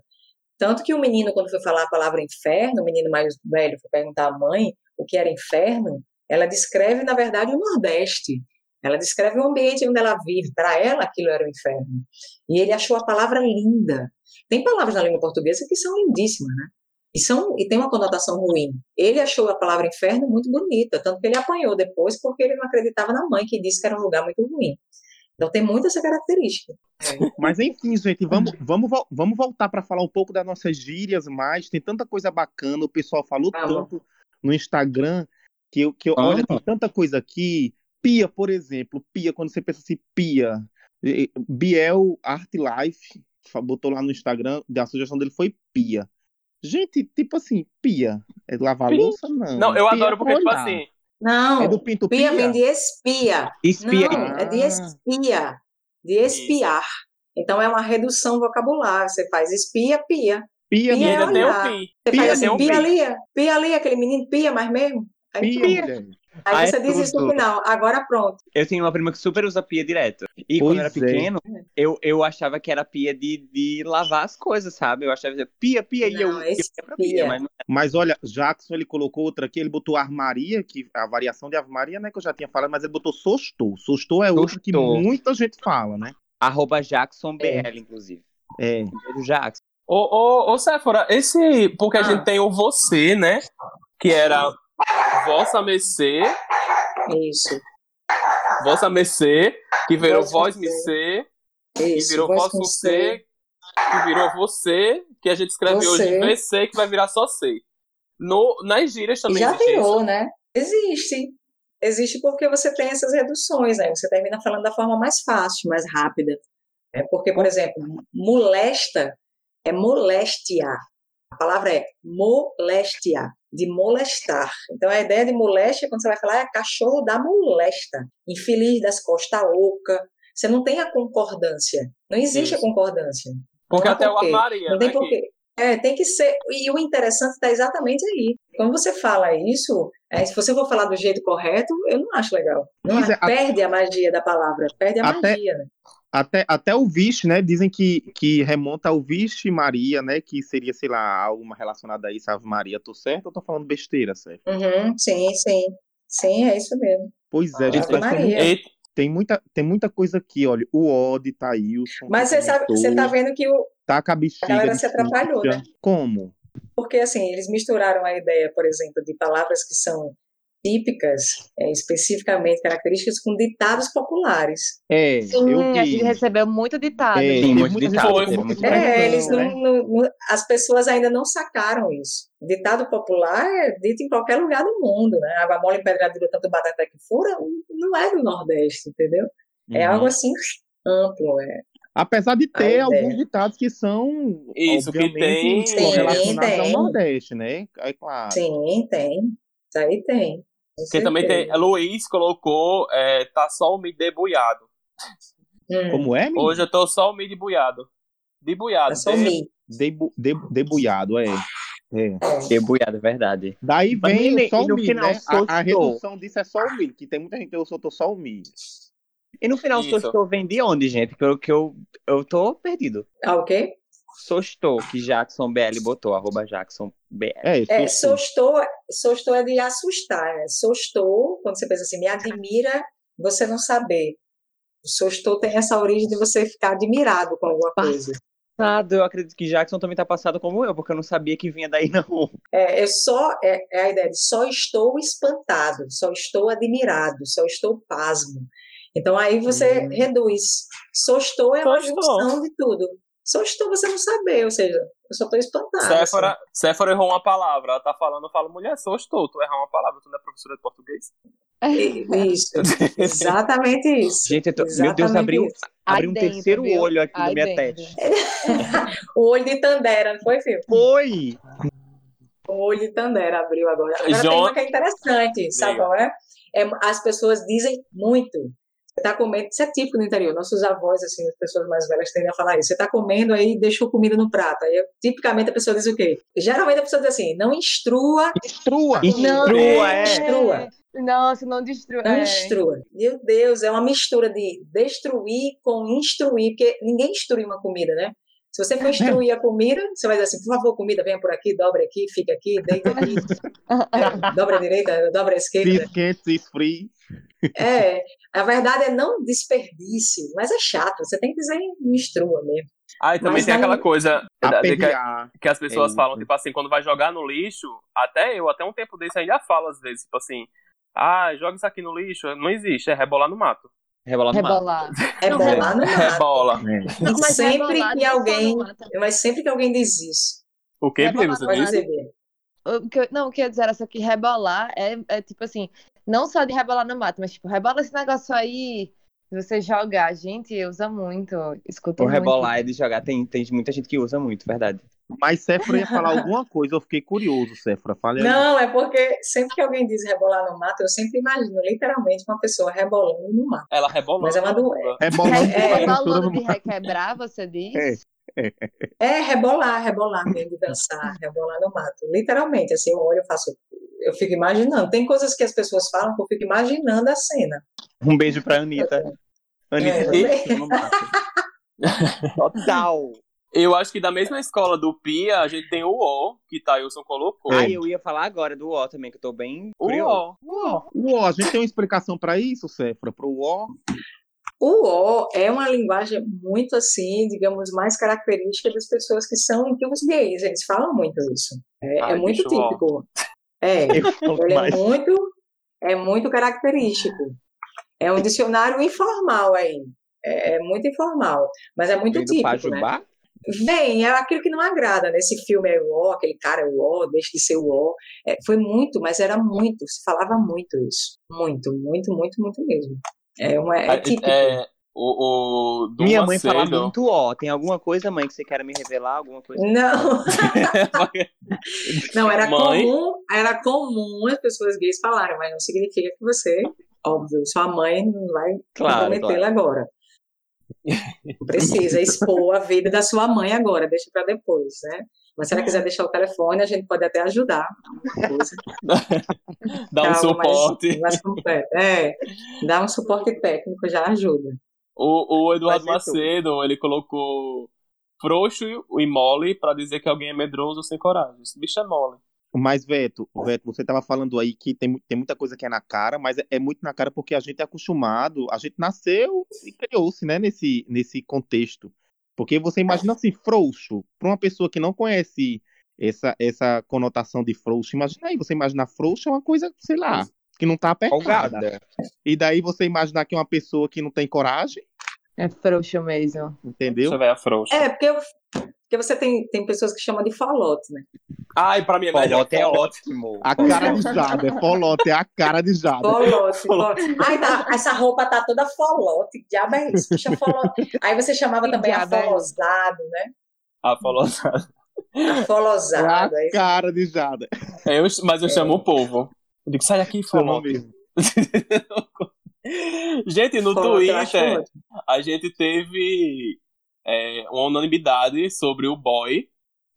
Tanto que o menino, quando foi falar a palavra inferno, o menino mais velho foi perguntar à mãe o que era inferno, ela descreve, na verdade, o Nordeste. Ela descreve o ambiente onde ela vive. Para ela, aquilo era o inferno. E ele achou a palavra linda. Tem palavras na língua portuguesa que são lindíssimas, né? E, são, e tem uma conotação ruim. Ele achou a palavra inferno muito bonita, tanto que ele apanhou depois porque ele não acreditava na mãe que disse que era um lugar muito ruim. Então tem muito essa característica. É. Mas enfim, gente, vamos, vamos, vamos voltar para falar um pouco das nossas gírias mais. Tem tanta coisa bacana, o pessoal falou ah, tanto no Instagram que eu, que eu ah. olha, tem tanta coisa aqui. Pia, por exemplo, Pia, quando você pensa assim, Pia, Biel Art Life, botou lá no Instagram, a sugestão dele foi Pia. Gente, tipo assim, Pia, é lavar louça? Não. Não, eu pia adoro porque, tipo assim. Não, é do pinto pia, pia vem de espia. Espia. Não, é de espia, de espiar. Isso. Então é uma redução vocabular. Você faz espia, pia. Pia, pia é olhar. Pi. Você pia, faz assim, pia ali, pia ali, aquele menino pia mais mesmo. Aí pia. Aí ah, você é diz isso no final, agora pronto. Eu tenho uma prima que super usa pia direto. E pois quando era é. pequeno, é. eu, eu achava que era pia de, de lavar as coisas, sabe? Eu achava que pia, pia, não, e eu, eu ia pra pia. Mas, mas, olha, Jackson, ele colocou outra aqui, ele botou armaria, que a variação de armaria, né, que eu já tinha falado, mas ele botou sostou. Sostou é outro que muita gente fala, né? Arroba JacksonBL, é. inclusive. É. Jackson. Ô, ô, ô, Séfora, esse. Porque ah. a gente tem o você, né? Que era Vossa Mercê. Isso. Vossa Mercê, que virou Voz Mercê. Que virou Vossa Mercê, que virou você, que a gente escreve você. hoje VC, que vai virar só C. No, nas gírias também Já virou, isso. né? Existe. Existe porque você tem essas reduções, aí você termina falando da forma mais fácil, mais rápida. É porque, por exemplo, molesta é moléstia. A palavra é moléstia de molestar. Então, a ideia de moléstia, quando você vai falar, é cachorro da molesta, infeliz das costas oca. Você não tem a concordância. Não existe Isso. a concordância. Porque até o armaria, Não tem né, porquê. É, tem que ser. E o interessante está exatamente aí. Quando você fala isso, é, se você for falar do jeito correto, eu não acho legal. Não é, perde a magia da palavra, perde a até, magia. Né? Até, até o Vixe, né? Dizem que, que remonta ao Vixe Maria, né? Que seria, sei lá, alguma relacionada a isso, Ave Maria. Tô certo ou tô falando besteira, certo? Uhum, sim, sim. Sim, é isso mesmo. Pois é, gente. Tem, tem, muita, tem muita coisa aqui, olha. O Odd, Thailson. Mas você, sabe, você tá vendo que o, tá a, a galera se atrapalhou, né? Como? Porque, assim, eles misturaram a ideia, por exemplo, de palavras que são típicas, é, especificamente características, com ditados populares. É, Sim, eu a gente recebeu muito ditado. É, muito ditado. É, eles não, não, as pessoas ainda não sacaram isso. Ditado popular é dito em qualquer lugar do mundo, né? Água mole, empedradura, tanto batata que fura, não é do Nordeste, entendeu? É uhum. algo assim amplo, é. Apesar de ter alguns ditados que são isso que tem relacionados ao Nordeste, né? É claro. Sim, tem. Isso aí tem. Porque também tem. Luiz colocou. É, tá só o milho debulhado. Hum. Como é, Hoje eu tô só o milho debulhado. Debulhado. Tá só o milho. Debu, debu, debulhado, é. É. Debulhado, é verdade. Daí vem Mas, só o milho, né? a, a, redução disso é só o milho, que tem muita gente que eu soltou só o milho. E no final, o estou vem de onde, gente? Pelo que eu, eu tô perdido. Ah, o quê? Sostou, que Jackson BL botou, arroba Jackson BL. É, é sostou, sostou é de assustar, né? Sostou, quando você pensa assim, me admira você não saber. Sostou tem essa origem de você ficar admirado com alguma coisa. Passado, eu acredito que Jackson também tá passado como eu, porque eu não sabia que vinha daí, não. É, eu só, é, é a ideia de só estou espantado, só estou admirado, só estou pasmo. Então aí você hum. reduz. Sostou é uma junção de tudo. Só estou você não saber, ou seja, eu só estou espantada. Séfora, assim. Séfora errou uma palavra. Ela tá falando, eu falo, mulher, só estou, tu errar uma palavra, tu não é professora de português? Isso, exatamente isso. Gente, tô, meu Deus, abriu, abriu um dentro, terceiro viu? olho aqui na minha testa. o olho de Tandera, não foi, filho? Foi! O olho de Tandera abriu agora. Agora João... tem uma que é interessante, sabe qual é? é? As pessoas dizem muito. Você tá comendo, isso é típico no interior. Nossos avós, assim, as pessoas mais velhas tendem a falar isso. Você tá comendo aí deixou comida no prato. Aí, tipicamente, a pessoa diz o quê? Geralmente a pessoa diz assim, não instrua. Instrua. Instrua, é. Instrua. Nossa, não destrua. Não é. instrua. Meu Deus, é uma mistura de destruir com instruir, porque ninguém instrui uma comida, né? Se você for instruir a comida, você vai dizer assim, por favor, comida, venha por aqui, dobre aqui, fica aqui, deita aqui. dobra a direita, dobra a esquerda. Esquece, free. É, a verdade é não desperdice, mas é chato, você tem que dizer instrua mesmo. Ah, e também Mas tem não- aquela coisa que, que as pessoas É falam, tipo assim, quando vai jogar no lixo, até eu, até um tempo desse ainda falo às vezes, tipo assim, ah, joga isso aqui no lixo, não existe, é rebolar no mato. Rebolar no mato. Rebolar. É Não, bolar no mato. Rebola. Não, mas sempre rebolar que só alguém, no mato. mas sempre que alguém diz isso, O que, Rebolar Bia, você mato. disse? dizer, Bia. O que eu- não, o que eu ia dizer era só que rebolar é, é tipo assim, não só de rebolar no mato, mas tipo, rebola esse negócio aí, se você jogar. Gente, usa muito, escuta O muito. rebolar é de jogar. Tem, tem muita gente que usa muito, verdade. Mas Séfora ia falar alguma coisa, eu fiquei curioso, Séfora. Fale aí. Não, é porque sempre que alguém diz rebolar no mato, eu sempre imagino literalmente uma pessoa rebolando no mato. Ela rebolou. Mas é uma do- É bom Re- É, rebolando de requebrar, você diz? É. É rebolar, rebolar mesmo, de dançar, rebolar no mato. Literalmente, assim, eu olho, eu faço, eu fico imaginando. Tem coisas que as pessoas falam que eu fico imaginando a cena. Um beijo pra Anitta. Anitta É. mato. Total. Eu acho que da mesma escola do Pia, a gente tem o O, que Thailson colocou. Ah, eu ia falar agora do O também, que eu tô bem O. O. O O, a gente tem uma explicação pra isso, Séfora? Pro O? O O é uma linguagem muito assim, digamos, mais característica das pessoas que são antigos gays. Eles falam muito isso. É, Ai, é muito bicho, ó. É, ele é mais. muito, é muito característico. É um dicionário informal aí. É, é muito informal, mas é muito Vem típico, né? Pajubá? Vem, é aquilo que não agrada, né? Esse filme é o O, aquele cara é o O, deixa de ser o O. É, foi muito, mas era muito, se falava muito isso. Muito, muito, muito, muito mesmo. É, uma, é É, típico. é, o, o do Minha mãe Macedo. fala muito O. Tem alguma coisa, mãe, que você queira me revelar? Alguma coisa? Não, não, era Mãe? comum, era comum as pessoas gays falarem, mas não significa que você, óbvio, sua mãe não vai Claro, comprometê-la agora. Não Precisa expor a vida da sua mãe agora, deixa para depois, né? Mas se ela quiser deixar o telefone, a gente pode até ajudar. Dá um mais- suporte. mais completo. É, dá um suporte técnico já ajuda. O, o Eduardo ser tudo. Macedo, ele colocou frouxo e mole pra dizer que alguém é medroso ou sem coragem. Esse bicho é mole. Mas, Veto, Veto, você tava falando aí que tem, tem muita coisa que é na cara, mas é, é muito na cara porque a gente é acostumado, a gente nasceu e criou-se, né, nesse, nesse contexto. Porque você imagina assim, frouxo, para uma pessoa que não conhece essa, essa conotação de frouxo, imagina aí, você imaginar frouxo é uma coisa, sei lá, que não tá apertada. Folgada. E daí você imaginar que é uma pessoa que não tem coragem, É frouxo mesmo. entendeu? Você vai a frouxa. É, porque, eu- porque você tem, tem pessoas que chamam de falote, né? Ai, pra mim é melhor. Folote é ótimo. A cara de Jada, é folote, é a cara de Jada. Folote, folote. Ai, tá, essa roupa tá toda folote. Que diabo é isso? Puxa folote. Aí você chamava Que também diabo é afolosado, né? Ah, falou. É Afolosado. a Aí cara de Jada. É, eu- mas eu chamo o povo. Eu digo, sai daqui, Folote. mesmo. Gente, no Twitter, a gente teve é, uma unanimidade sobre o boy.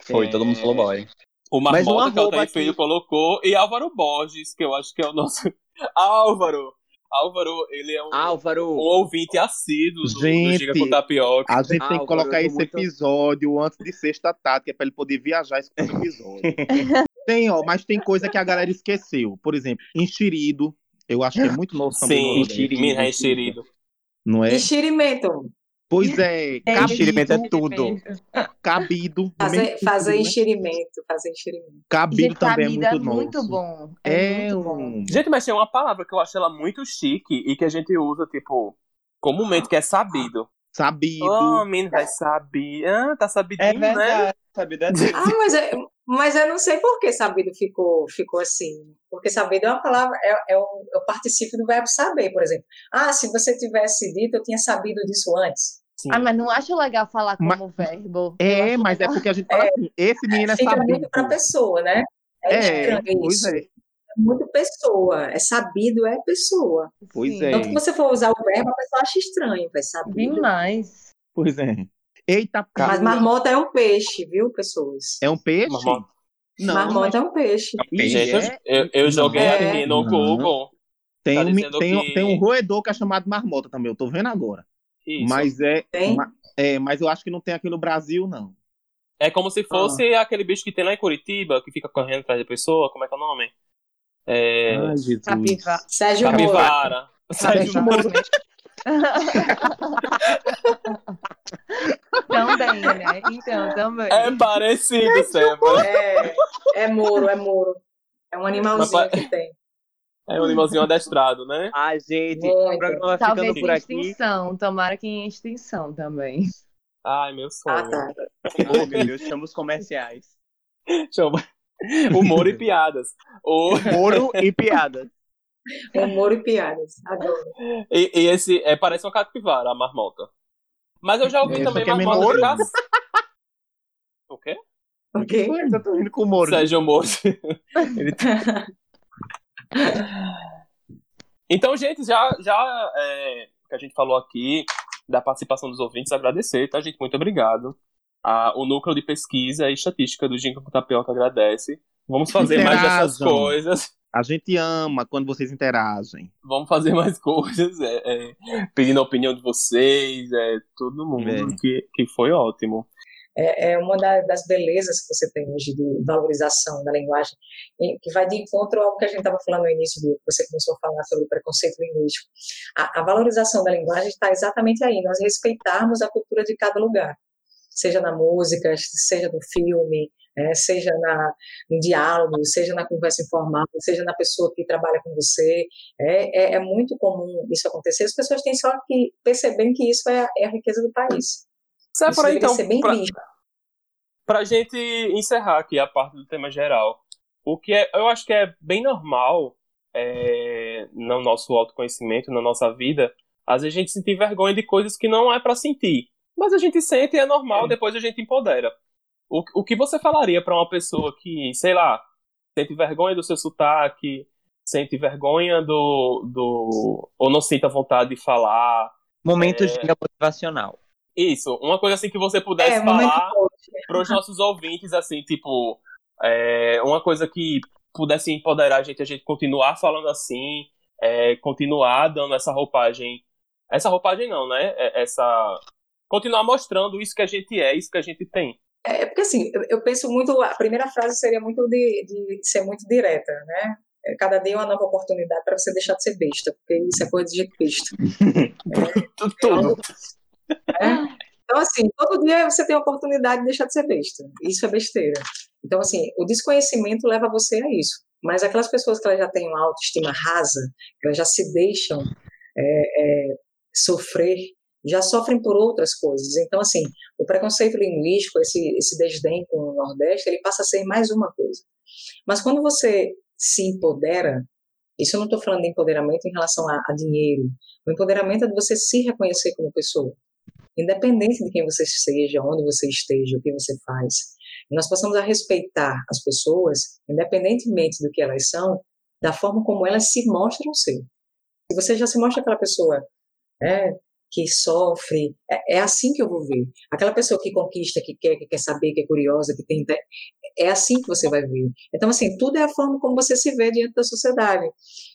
Foi, É, todo mundo falou boy. O um Marmota, que é o Altair Filho, colocou. E Álvaro Borges, que eu acho que é o nosso. Álvaro! Álvaro, ele é um, um Álvaro, ouvinte assíduo do, do Gente, Giga com Tapioca. A gente tem Álvaro, que colocar esse muito- episódio antes de sexta tática para ele poder viajar esse episódio. tem, ó, mas tem coisa que a galera esqueceu. Por exemplo, enxerido. Eu acho que é muito novo também. no Sim, Nordeste, enxerido, Minas enxerido. Não é? Enxerimento. Pois é, enxerimento é cabido, tudo. cabido. no Fazer, mesmo fazer né? enxerimento. Fazer enxerimento. Cabido Gente, também é muito novo. muito bom. É, É muito bom. Gente, mas tem uma palavra que eu acho ela muito chique e que a gente usa, tipo, comumente, que é sabido. Sabido. Oh, menino, vai saber. Ah, tá sabidinho, É né? verdade, sabe? Deve- Ah, mas, eu- mas eu não sei por que sabido ficou, ficou assim. Porque sabido é uma palavra, é, é, o, é o particípio do verbo saber, por exemplo. Ah, se você tivesse dito, eu tinha sabido disso antes. Sim. Ah, mas não acho legal falar como Mas- verbo. É, mas é legal- porque a gente fala assim, esse menino é Fica sabido. muito para a pessoa, né? É, É, estranho pois isso. é. Muito pessoa. É sabido, é pessoa. Pois Sim. é. Então, se você for usar o verbo, a pessoa acha estranho, vai saber. Demais. Pois é. Eita, cara. Mas marmota é um peixe, viu, pessoas? É um peixe? Marmota, Não, marmota mas... é um peixe. Gente, é? eu, eu, joguei é. aqui no Google. Tem, tá um, tem, que... tem um roedor que é chamado marmota também, eu tô vendo agora. Isso. Mas é, é, mas eu acho que não tem aqui no Brasil, não. É como se fosse ah. aquele bicho que tem lá em Curitiba, que fica correndo atrás da pessoa, como é que é o nome? É... Ai, Jesus. Capiva... Sérgio Capivara. Sérgio Moro. também, né? Então, também. É parecido, Seba. É, é Moro, é Moro. É um animalzinho Mas, que tem. É um animalzinho adestrado, né? Ah, gente, Muito. o programa vai Talvez ficando por aqui. em extinção, tomara que em extinção também. Ai, meu sonho. Ah, tá. Oh, meu Deus, chama comerciais. Chama. Humor e piadas. O... Humor e piadas. Humor e piadas. Adoro. E, e, esse é, parece uma capivara, a marmota. Mas eu já ouvi é, também marmota de caça. O quê? O quê? Eu tô rindo com o Moro. Sérgio Moro. Ele... então, gente, já, já é, que a gente falou aqui da participação dos ouvintes, agradecer, tá, gente? Muito obrigado. A, o núcleo de pesquisa e estatística do Ginka com Tapioca agradece. Vamos fazer mais dessas coisas. A gente ama quando vocês interagem. Vamos fazer mais coisas, é, é, pedindo a opinião de vocês, é, todo mundo, é. que, que foi ótimo é, é uma das belezas que você tem hoje de valorização da linguagem, que vai de encontro ao que a gente estava falando no início, do, você começou a falar sobre o preconceito linguístico. A, a valorização da linguagem está exatamente aí, nós respeitarmos a cultura de cada lugar, seja na música, seja no filme, é, seja na, no diálogo, seja na conversa informal, seja na pessoa que trabalha com você. É, é, é muito comum isso acontecer. As pessoas têm só que perceber que isso é, é a riqueza do país. Sai por aí, então. Pra, pra gente encerrar aqui a parte do tema geral. O que é, eu acho que é bem normal é, no nosso autoconhecimento, na nossa vida, às vezes a gente sentir vergonha de coisas que não é para sentir. Mas a gente sente e é normal, é. depois a gente empodera. O, o que você falaria para uma pessoa que, sei lá, sente vergonha do seu sotaque, sente vergonha do. do ou não sinta vontade de falar? Momentos é... de motivacional. Isso, uma coisa assim que você pudesse é, falar para os nossos ouvintes, assim, tipo, é, uma coisa que pudesse empoderar a gente, a gente continuar falando assim, é, continuar dando essa roupagem, essa roupagem não, né? É, essa continuar mostrando isso que a gente é, isso que a gente tem. É, é porque assim, eu, penso muito, a primeira frase seria muito de, de ser muito direta, né? É, cada dia é uma nova oportunidade para você deixar de ser besta, porque isso é coisa de gente besta. é, Tudo. É? Então, assim, todo dia você tem a oportunidade de deixar de ser besta. Isso é besteira. Então, assim, o desconhecimento leva você a isso. Mas aquelas pessoas que elas já têm uma autoestima rasa, que elas já se deixam é, é, sofrer, já sofrem por outras coisas. Então, assim, o preconceito linguístico, esse, esse desdém com o Nordeste, ele passa a ser mais uma coisa. Mas quando você se empodera, isso eu não estou falando de empoderamento em relação a, a dinheiro. O empoderamento é de você se reconhecer como pessoa independente de quem você seja, onde você esteja, o que você faz. nós passamos a respeitar as pessoas, independentemente do que elas são, da forma como elas se mostram ser. Se você já se mostra aquela pessoa é, que sofre, é, é, assim que eu vou ver. Aquela pessoa que conquista, que quer, que quer saber, que é curiosa, que tem. É assim que você vai ver. Então, assim, tudo é a forma como você se vê diante da sociedade.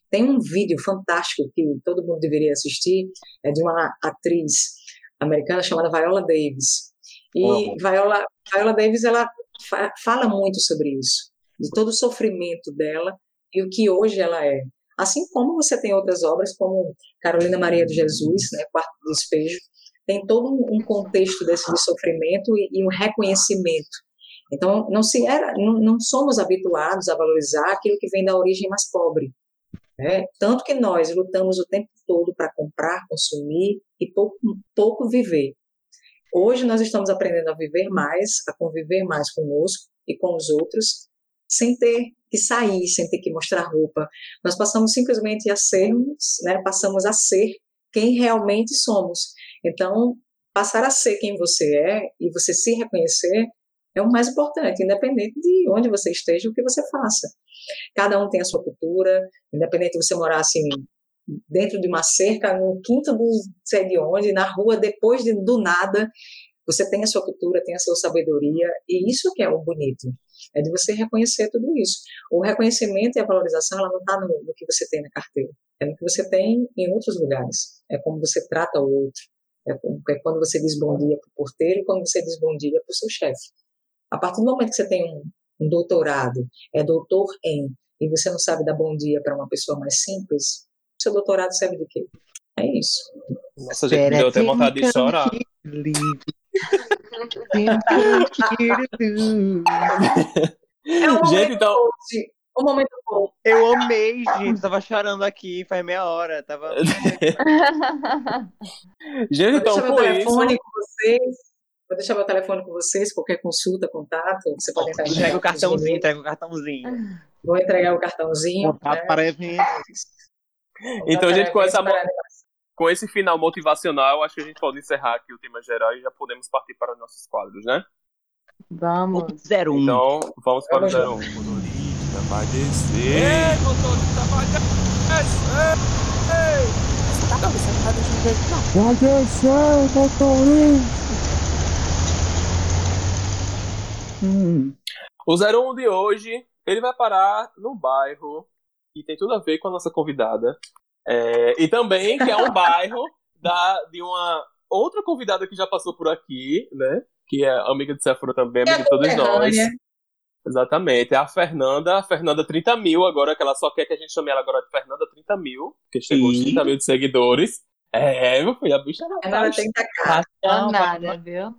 Tem um vídeo fantástico que todo mundo deveria assistir, é de uma atriz americana chamada Viola Davis. E. Viola, Viola Davis ela fa fala muito sobre isso, de todo o sofrimento dela e o que hoje ela é. Assim como você tem outras obras como Carolina Maria de Jesus, né, Quarto do Despejo, tem todo um contexto desse de sofrimento e, e um reconhecimento. Então, não, se era, não, não somos habituados a valorizar aquilo que vem da origem mais pobre. Né? Tanto que nós lutamos o tempo todo para comprar, consumir e pouco, pouco viver. Hoje nós estamos aprendendo a viver mais, a conviver mais conosco e com os outros, sem ter que sair, sem ter que mostrar roupa. Nós passamos simplesmente a sermos, né? passamos a ser quem realmente somos. Então, passar a ser quem você é e você se reconhecer é o mais importante, independente de onde você esteja, o que você faça. Cada um tem a sua cultura, independente de você morar assim dentro de uma cerca, no quinto do sei de onde, na rua, depois de, do nada, você tem a sua cultura, tem a sua sabedoria, e isso que é o bonito, é de você reconhecer tudo isso. O reconhecimento e a valorização, ela não está no, no, que você tem na carteira, é no que você tem em outros lugares, é como você trata o outro, é, é quando você diz bom dia para o porteiro e quando você diz bom dia para o seu chefe. A partir do momento que você tem um, um doutorado, é doutor em, e você não sabe dar bom dia para uma pessoa mais simples, seu doutorado serve de quê? É isso. Nossa, gente, me deu até vontade de chorar. É um gente, então. Um momento bom. Eu amei, gente. Tava chorando aqui faz meia hora. Tava. gente, então, Vou deixar meu telefone com vocês. Vou deixar meu telefone com vocês, qualquer consulta, contato. Você pode entrar Entrega o cartãozinho, entrega o cartãozinho. Vou entregar o cartãozinho. Contato né? para eventos. Então a gente com essa com esse final motivacional, acho que a gente pode encerrar aqui o tema geral e já podemos partir para os nossos quadros, né? Vamos. 01. Então, vamos para o 01. O motorista vai descer. Ei, motorista vai descer. Ei. Você tá você não tá deixando ver, não. Vai descer, motorista. Hum. O 01 de hoje, ele vai parar no bairro e tem tudo a ver com a nossa convidada. É, e também que é um bairro da, de uma outra convidada que já passou por aqui, né? Que é amiga de Sephora também, amiga de todos nós. Exatamente. É a Fernanda, a Fernanda 30 mil agora, que ela só quer que a gente chame ela agora de Fernanda 30 mil, porque chegou aos 30 mil de seguidores. É, meu filho, a bicha ela tá... nada, viu?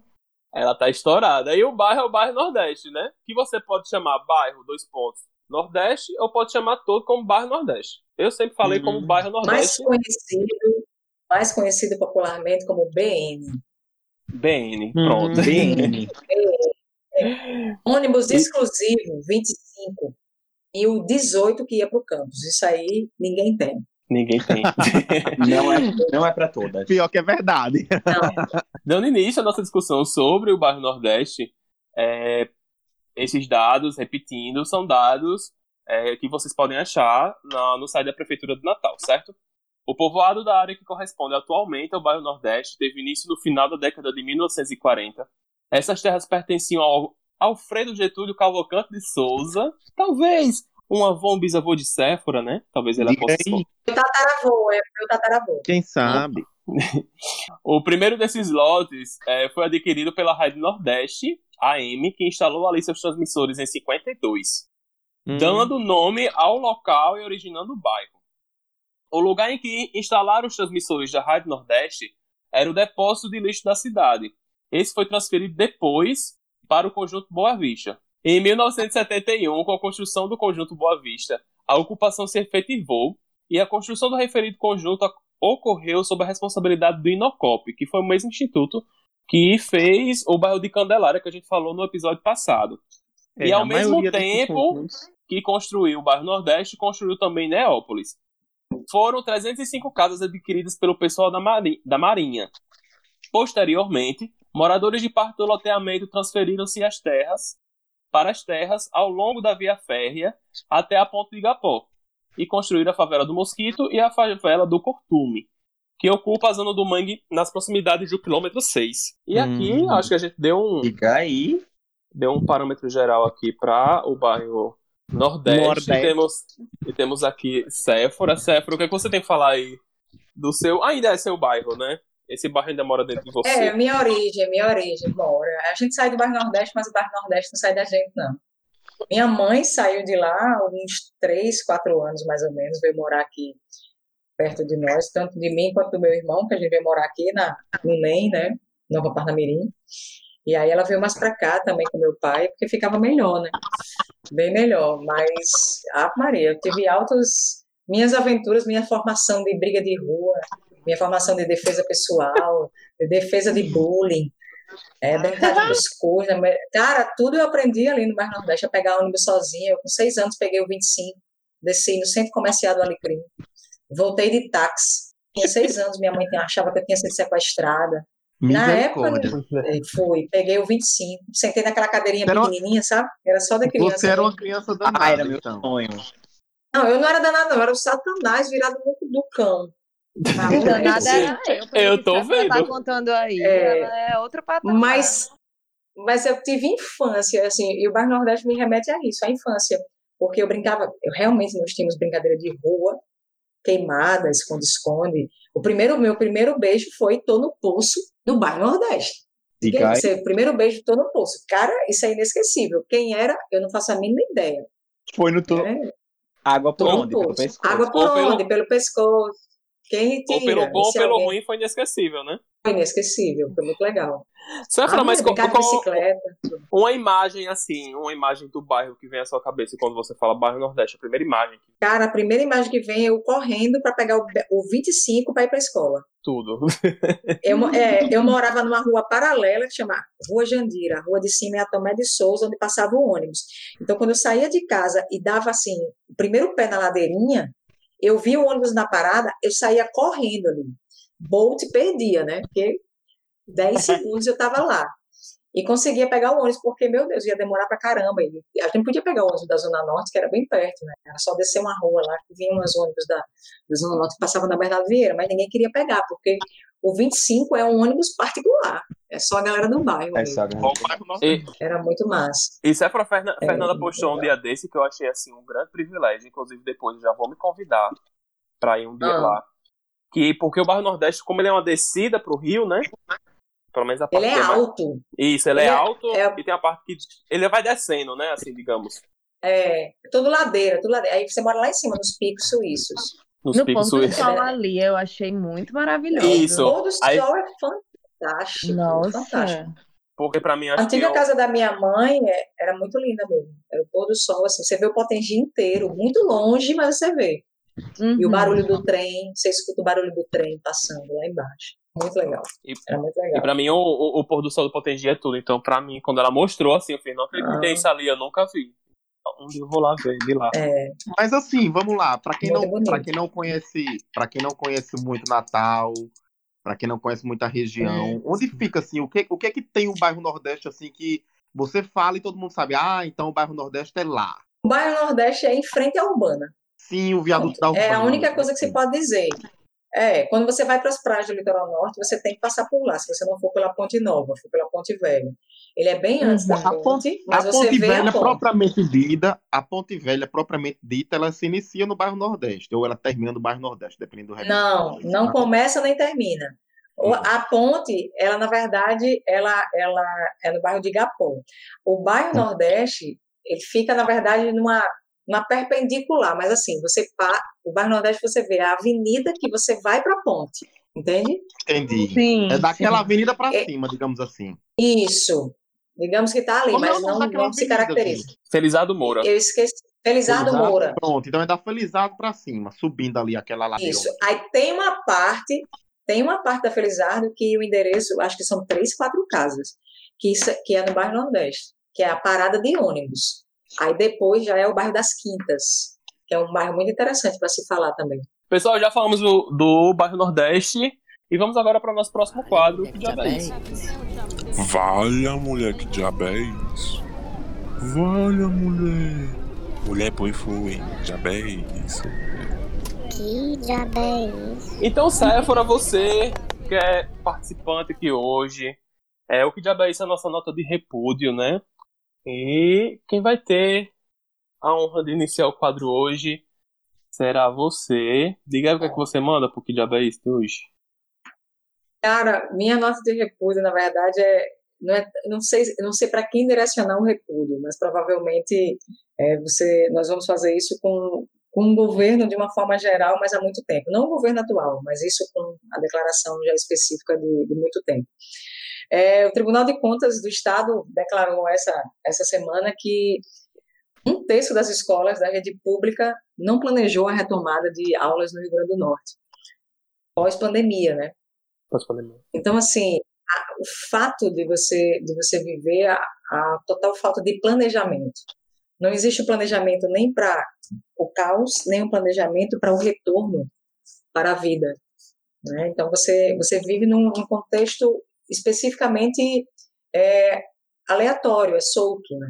Ela tá estourada. E o bairro é o bairro Nordeste, né? Que você pode chamar bairro, dois pontos, Nordeste, ou pode chamar todo como bairro Nordeste. Eu sempre falei uhum. como bairro Nordeste. Mais conhecido, mais conhecido popularmente como BN. BN, pronto. Uhum. BN. Ônibus exclusivo, 25. E o 18 que ia para o campus. Isso aí ninguém tem. Ninguém tem. não é, não é para todas. Pior que é verdade. Não. Dando início à nossa discussão sobre o bairro Nordeste, é, esses dados, repetindo, são dados é, que vocês podem achar na, no site da Prefeitura do Natal, certo? O povoado da área que corresponde atualmente ao bairro Nordeste teve início no final da década de 1940. Essas terras pertenciam ao Alfredo Getúlio Cavalcante de Souza, talvez um avô, um bisavô de Séfora, né? Talvez ela possa. Meu tataravô, é meu tataravô. Quem sabe? o primeiro desses lotes é, foi adquirido pela Rádio Nordeste, AM, que instalou ali seus transmissores em 52, hum. dando nome ao local e originando o bairro. O lugar em que instalaram os transmissores da Rádio Nordeste era o depósito de lixo da cidade. Esse foi transferido depois para o conjunto Boa Vista. Em 1971, com a construção do conjunto Boa Vista, a ocupação se efetivou e a construção do referido conjunto ocorreu sob a responsabilidade do Inocop, que foi o mesmo instituto que fez o bairro de Candelária, que a gente falou no episódio passado. É, e ao mesmo tempo que construiu o bairro Nordeste, construiu também Neópolis. Foram 305 casas adquiridas pelo pessoal da, Mari da Marinha. Posteriormente, moradores de parte do loteamento transferiram-se as terras para as terras ao longo da via férrea até a ponte de Igapó e construíram a favela do Mosquito e a favela do Cortume que ocupa a zona do Mangue nas proximidades do quilômetro 6. E aqui, hum. acho que a gente deu um. Fica aí. Deu um parâmetro geral aqui para o bairro Nordeste. Nordeste. E, temos, e temos aqui Séfora. Séfora, o que, é que você tem que falar aí do seu. Ainda é seu bairro, né? Esse bairro ainda mora dentro de você. É, minha origem, minha origem, mora. A gente sai do bairro Nordeste, mas o bairro Nordeste não sai da gente, não. Minha mãe saiu de lá uns 3, 4 anos, mais ou menos, veio morar aqui perto de nós, tanto de mim quanto do meu irmão, que a gente veio morar aqui na, no NEM, né, Nova Parnamirim. E aí ela veio mais para cá também com meu pai, porque ficava melhor, né? Bem melhor. Mas, ah, Maria, eu tive altas minhas aventuras, minha formação de briga de rua, minha formação de defesa pessoal, de defesa de bullying, é, brincar de coisas. Cara, tudo eu aprendi ali no Mar Nordeste, a pegar ônibus sozinha. Eu, com seis anos, peguei o 25, desci no centro comercial do Alecrim. Voltei de táxi. Tinha seis anos, minha mãe achava que eu tinha sido sequestrada. Na época, fui, peguei o 25, sentei naquela cadeirinha era pequenininha, sabe? Era só da criança. Você era uma criança danada, ah, era meu então. sonho. Não, eu não era danada, não, eu era o satanás virado no do cão. danada era eu, eu tô vendo. tá contando aí, é, ela é outra patamar. Mas, mas eu tive infância, assim, e o Bairro Nordeste me remete a isso, a infância. Porque eu brincava, eu realmente nós tínhamos brincadeira de rua, queimada, esconde-esconde. O primeiro, meu primeiro beijo foi Tô no Poço, do bairro Nordeste. Você, primeiro beijo, Tô no Poço. Cara, isso é inesquecível. Quem era, eu não faço a mínima ideia. Foi no Tô. É. Água por onde? Pelo pescoço. Água por onde? Pelo... pelo pescoço. Quem tira, ou pelo bom ou pelo alguém... ruim foi inesquecível, né? Foi inesquecível, foi muito legal. Safra, ah, mas qual, qual, bicicleta. uma imagem assim, uma imagem do bairro que vem à sua cabeça quando você fala bairro Nordeste, a primeira imagem. Cara, a primeira imagem que vem é eu correndo para pegar o, o 25 para ir para escola. Tudo. eu, é, eu morava numa rua paralela que chama Rua Jandira, a rua de cima é a Tomé de Souza, onde passava o ônibus. Então, quando eu saía de casa e dava assim, o primeiro pé na ladeirinha, eu via o ônibus na parada, eu saía correndo ali. Bolt perdia, né? Porque 10 segundos eu estava lá. E conseguia pegar o ônibus, porque, meu Deus, ia demorar pra caramba. E a gente podia pegar o ônibus da Zona Norte, que era bem perto, né? Era só descer uma rua lá, que vinham os ônibus da, da Zona Norte que passavam na Bernardo Vieira, mas ninguém queria pegar, porque o 25 é um ônibus particular. É só a galera do bairro. É só Era muito massa. Isso é pra Fernanda, é, Fernanda postou um dia desse que eu achei assim um grande privilégio. Inclusive, depois já vou me convidar pra ir um dia ah. lá. Que, porque o bairro Nordeste, como ele é uma descida pro Rio, né? Pelo menos a parte Ele é, é alto. Mais... Isso, ele, ele é, é, alto é... e tem a parte que ele vai descendo, né? Assim, digamos. É, tudo ladeira, tudo ladeira. Aí você mora lá em cima, nos picos suíços. Nos no picos suíços. do sol ali, eu achei muito maravilhoso. Isso. O pôr do sol Aí... é fantástico. Nossa. Fantástico. Porque para mim A antiga eu... casa da minha mãe é, era muito linda mesmo. Era o pôr do sol, assim, você vê o Potengi inteiro, muito longe, mas você vê. Uhum. E o barulho do trem, você escuta o barulho do trem passando lá embaixo. Muito legal. E, Era muito legal. E pra mim, o, o, o pôr do sol do Potengi é tudo. Então, pra mim, quando ela mostrou, assim, eu falei, não acredito que é isso ali, eu nunca vi. Um dia eu vou lá ver, de lá. É. Mas assim, vamos lá. Pra quem, não, pra quem não conhece, para quem não conhece muito Natal, para quem não conhece muita região, é. onde fica assim? O que, o que é que tem o bairro Nordeste assim que você fala e todo mundo sabe? Ah, então o bairro Nordeste é lá. O bairro Nordeste é em frente à Urbana. Sim, o viaduto da Urbana. É a única coisa que você pode dizer. É, quando você vai para as praias do litoral norte, você tem que passar por lá, se você não for pela Ponte Nova, for pela Ponte Velha. Ele é bem antes da ponte, ponte mas a você ponte vê velha a ponte. propriamente dita, a Ponte Velha propriamente dita, ela se inicia no bairro Nordeste, ou ela termina no bairro Nordeste, dependendo do Não, não começa nem termina. Hum. A ponte, ela na verdade, ela, ela é no bairro de Igapó. O bairro hum. Nordeste, ele fica na verdade numa uma perpendicular, mas assim, você pá, o Bairro Nordeste você vê a avenida que você vai para a ponte, entende? Entendi. Sim, é daquela sim. avenida para é, cima, digamos assim. Isso. Digamos que está ali, Como mas não, não se caracteriza. Assim? Felizado Moura. Eu esqueci. Felizado, Felizado Moura. Pronto, então é da Felizado para cima, subindo ali aquela ladeira. Isso. Aí tem uma parte, tem uma parte da Felizardo que o endereço, acho que são três, quatro casas, que, isso, que é no bairro Nordeste, que é a parada de ônibus. Aí depois já é o bairro das Quintas, que é um bairro muito interessante para se falar também. Pessoal, já falamos do, do bairro Nordeste e vamos agora para o nosso próximo quadro, que diabo é isso? Valha, mulher, que diabo é isso? Valha, mulher. Mulher, põe foi, diabo é isso? Que diabo é isso? Então, Séfora, você que é participante aqui hoje, é, o que diabo é isso? É a nossa nota de repúdio, né? E quem vai ter a honra de iniciar o quadro hoje será você. Diga aí o que, é que você manda pro que diabo é isso hoje. Cara, minha nota de repúdio, na verdade, é. Não, é, não sei, não sei para quem direcionar um repúdio, mas provavelmente é, você, nós vamos fazer isso com, com o governo de uma forma geral, mas há muito tempo. Não o governo atual, mas isso com a declaração já específica de, de muito tempo. É, o Tribunal de Contas do Estado declarou essa, essa semana que um terço das escolas da rede pública não planejou a retomada de aulas no Rio Grande do Norte, pós-pandemia, né? Pós-pandemia. Então, assim, a, o fato de você, de você viver a, a total falta de planejamento. Não existe planejamento nem para o caos, nem um planejamento para o retorno para a vida. Né? Então, você, você vive num, num contexto especificamente é, aleatório, é solto, né?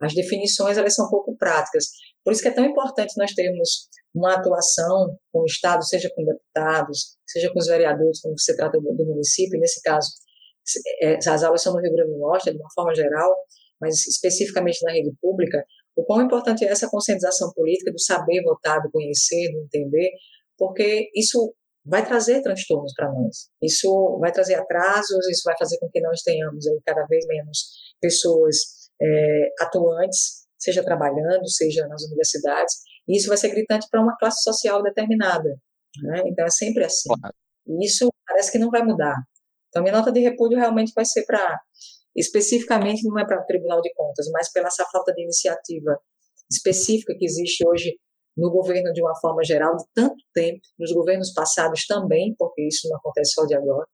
As definições elas são pouco práticas. Por isso que é tão importante nós termos uma atuação com o Estado, seja com deputados, seja com os vereadores, como você trata do, do município, nesse caso, é, as aulas são no Rio Grande do Norte, de uma forma geral, mas especificamente na rede pública, o quão importante é essa conscientização política do saber votar, do conhecer, do entender, porque isso vai trazer transtornos para nós. Isso vai trazer atrasos, isso vai fazer com que nós tenhamos aí cada vez menos pessoas é, atuantes, seja trabalhando, seja nas universidades, e isso vai ser gritante para uma classe social determinada. Né? Então é sempre assim. E isso parece que não vai mudar. Então minha nota de repúdio realmente vai ser para, especificamente não é para o Tribunal de Contas, mas pela essa falta de iniciativa específica que existe hoje no governo de uma forma geral, de tanto tempo, nos governos passados também, porque isso não acontece só de agora,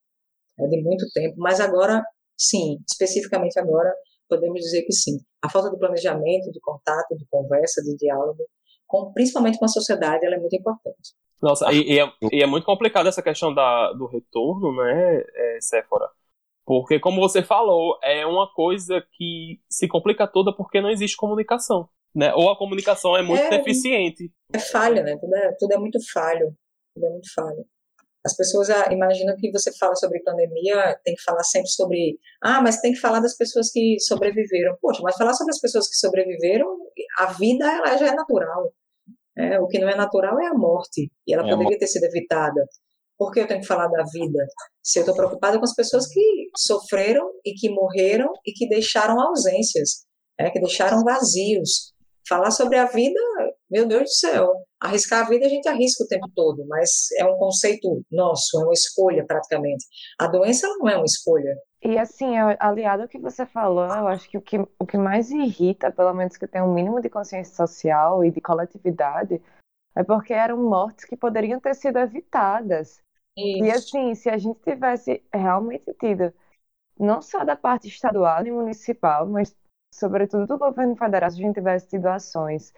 é de muito tempo, mas agora, sim, especificamente agora, podemos dizer que sim. A falta de planejamento, de contato, de conversa, de diálogo, com, principalmente com a sociedade, ela é muito importante. Nossa, e, e, é, e é, muito complicado essa questão da, do retorno, né, é, Séfora? Porque, como você falou, é uma coisa que se complica toda porque não existe comunicação né? Ou a comunicação é muito é, deficiente. É falha, né? Tudo é, tudo é muito falho. Tudo é muito falho. As pessoas ah, imaginam que você fala sobre pandemia, tem que falar sempre sobre. Ah, mas tem que falar das pessoas que sobreviveram. Poxa, mas falar sobre as pessoas que sobreviveram, a vida ela já é natural. É, o que não é natural é a morte. E ela é poderia ter sido evitada. Por que eu tenho que falar da vida? Se eu estou preocupada com as pessoas que sofreram e que morreram e que deixaram ausências, é, que deixaram vazios. Falar sobre a vida, meu Deus do céu, arriscar a vida a gente arrisca o tempo todo, mas é um conceito nosso, é uma escolha praticamente. A doença não é uma escolha. E assim, aliado ao que você falou, eu acho que o que, o que mais irrita, pelo menos que tem um mínimo de consciência social e de coletividade, é porque eram mortes que poderiam ter sido evitadas. Isso. E assim, se a gente tivesse realmente tido, não só da parte estadual e municipal, mas sobretudo do governo federal, se a gente tivesse tido ações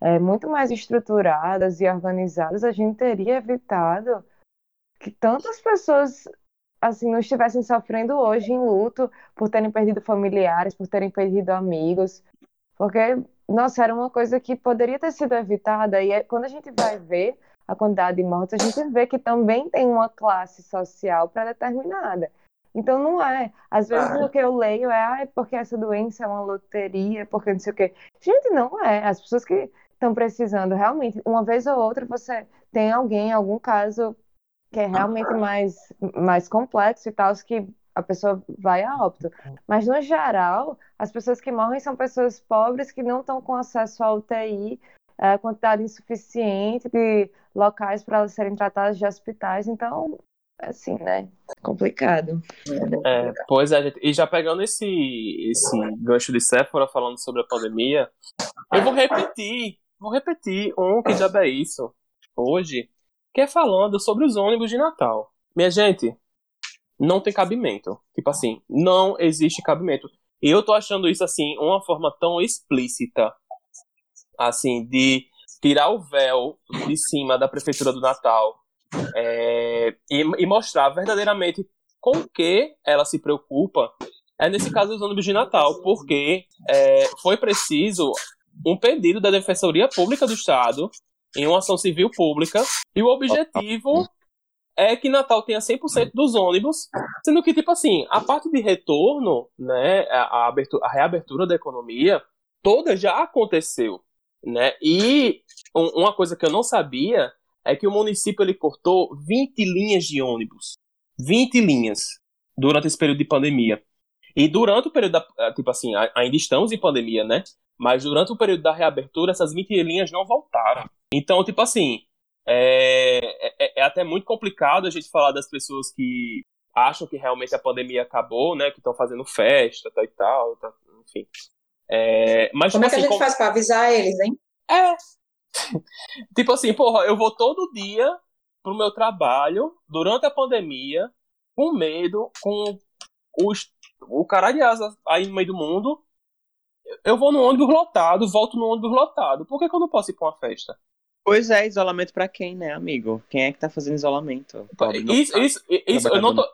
é, muito mais estruturadas e organizadas, a gente teria evitado que tantas pessoas assim não estivessem sofrendo hoje em luto por terem perdido familiares, por terem perdido amigos, porque nossa, era uma coisa que poderia ter sido evitada e é, quando a gente vai ver a quantidade de mortes, a gente vê que também tem uma classe social pré-determinada. Então não é. Às vezes ah. o que eu leio é, ah, é porque essa doença é uma loteria, porque não sei o quê. Gente, não é. As pessoas que estão precisando realmente, uma vez ou outra, você tem alguém, algum caso que é realmente mais, mais complexo e tal, que a pessoa vai a óbito. Mas, no geral, as pessoas que morrem são pessoas pobres que não estão com acesso à UTI, a quantidade insuficiente de locais para elas serem tratadas de hospitais. Então, assim, né? Complicado. É, pois é, gente. E já pegando esse, esse gancho de Sephora falando sobre a pandemia, eu vou repetir, vou repetir um que já é isso hoje, que é falando sobre os ônibus de Natal. Minha gente, não tem cabimento. Tipo assim, não existe cabimento. E eu tô achando isso assim, uma forma tão explícita, assim, de tirar o véu de cima da prefeitura do Natal é, e, e, mostrar verdadeiramente com o que ela se preocupa, é nesse caso os ônibus de Natal, porque é, foi preciso um pedido da Defensoria Pública do Estado em uma ação civil pública, e o objetivo é que Natal tenha 100% dos ônibus, sendo que, tipo assim, a parte de retorno, né, a, a, abertura, a reabertura da economia, toda já aconteceu, né, e um, uma coisa que eu não sabia é que o município ele cortou 20 linhas de ônibus. 20 linhas durante esse período de pandemia. E durante o período da. Eh, tipo assim, ainda estamos em pandemia, né? Mas durante o período da reabertura, essas 20 linhas não voltaram. Então, tipo assim, é, é, é até muito complicado a gente falar das pessoas que acham que realmente a pandemia acabou, né? Que estão fazendo festa tá, e tal, tá, enfim. É, mas, como tipo, é que assim, a gente como... faz para avisar eles, hein? É, tipo assim, porra, eu vou todo dia pro meu trabalho, durante a pandemia, com medo, com os, o cara de asa aí no meio do mundo. Eu vou no ônibus lotado, volto no ônibus lotado. Por que, que eu não posso ir pra uma festa? Pois é, isolamento para quem, né, amigo? Quem é que tá fazendo isolamento? Isso, isso, isso, eu não tô.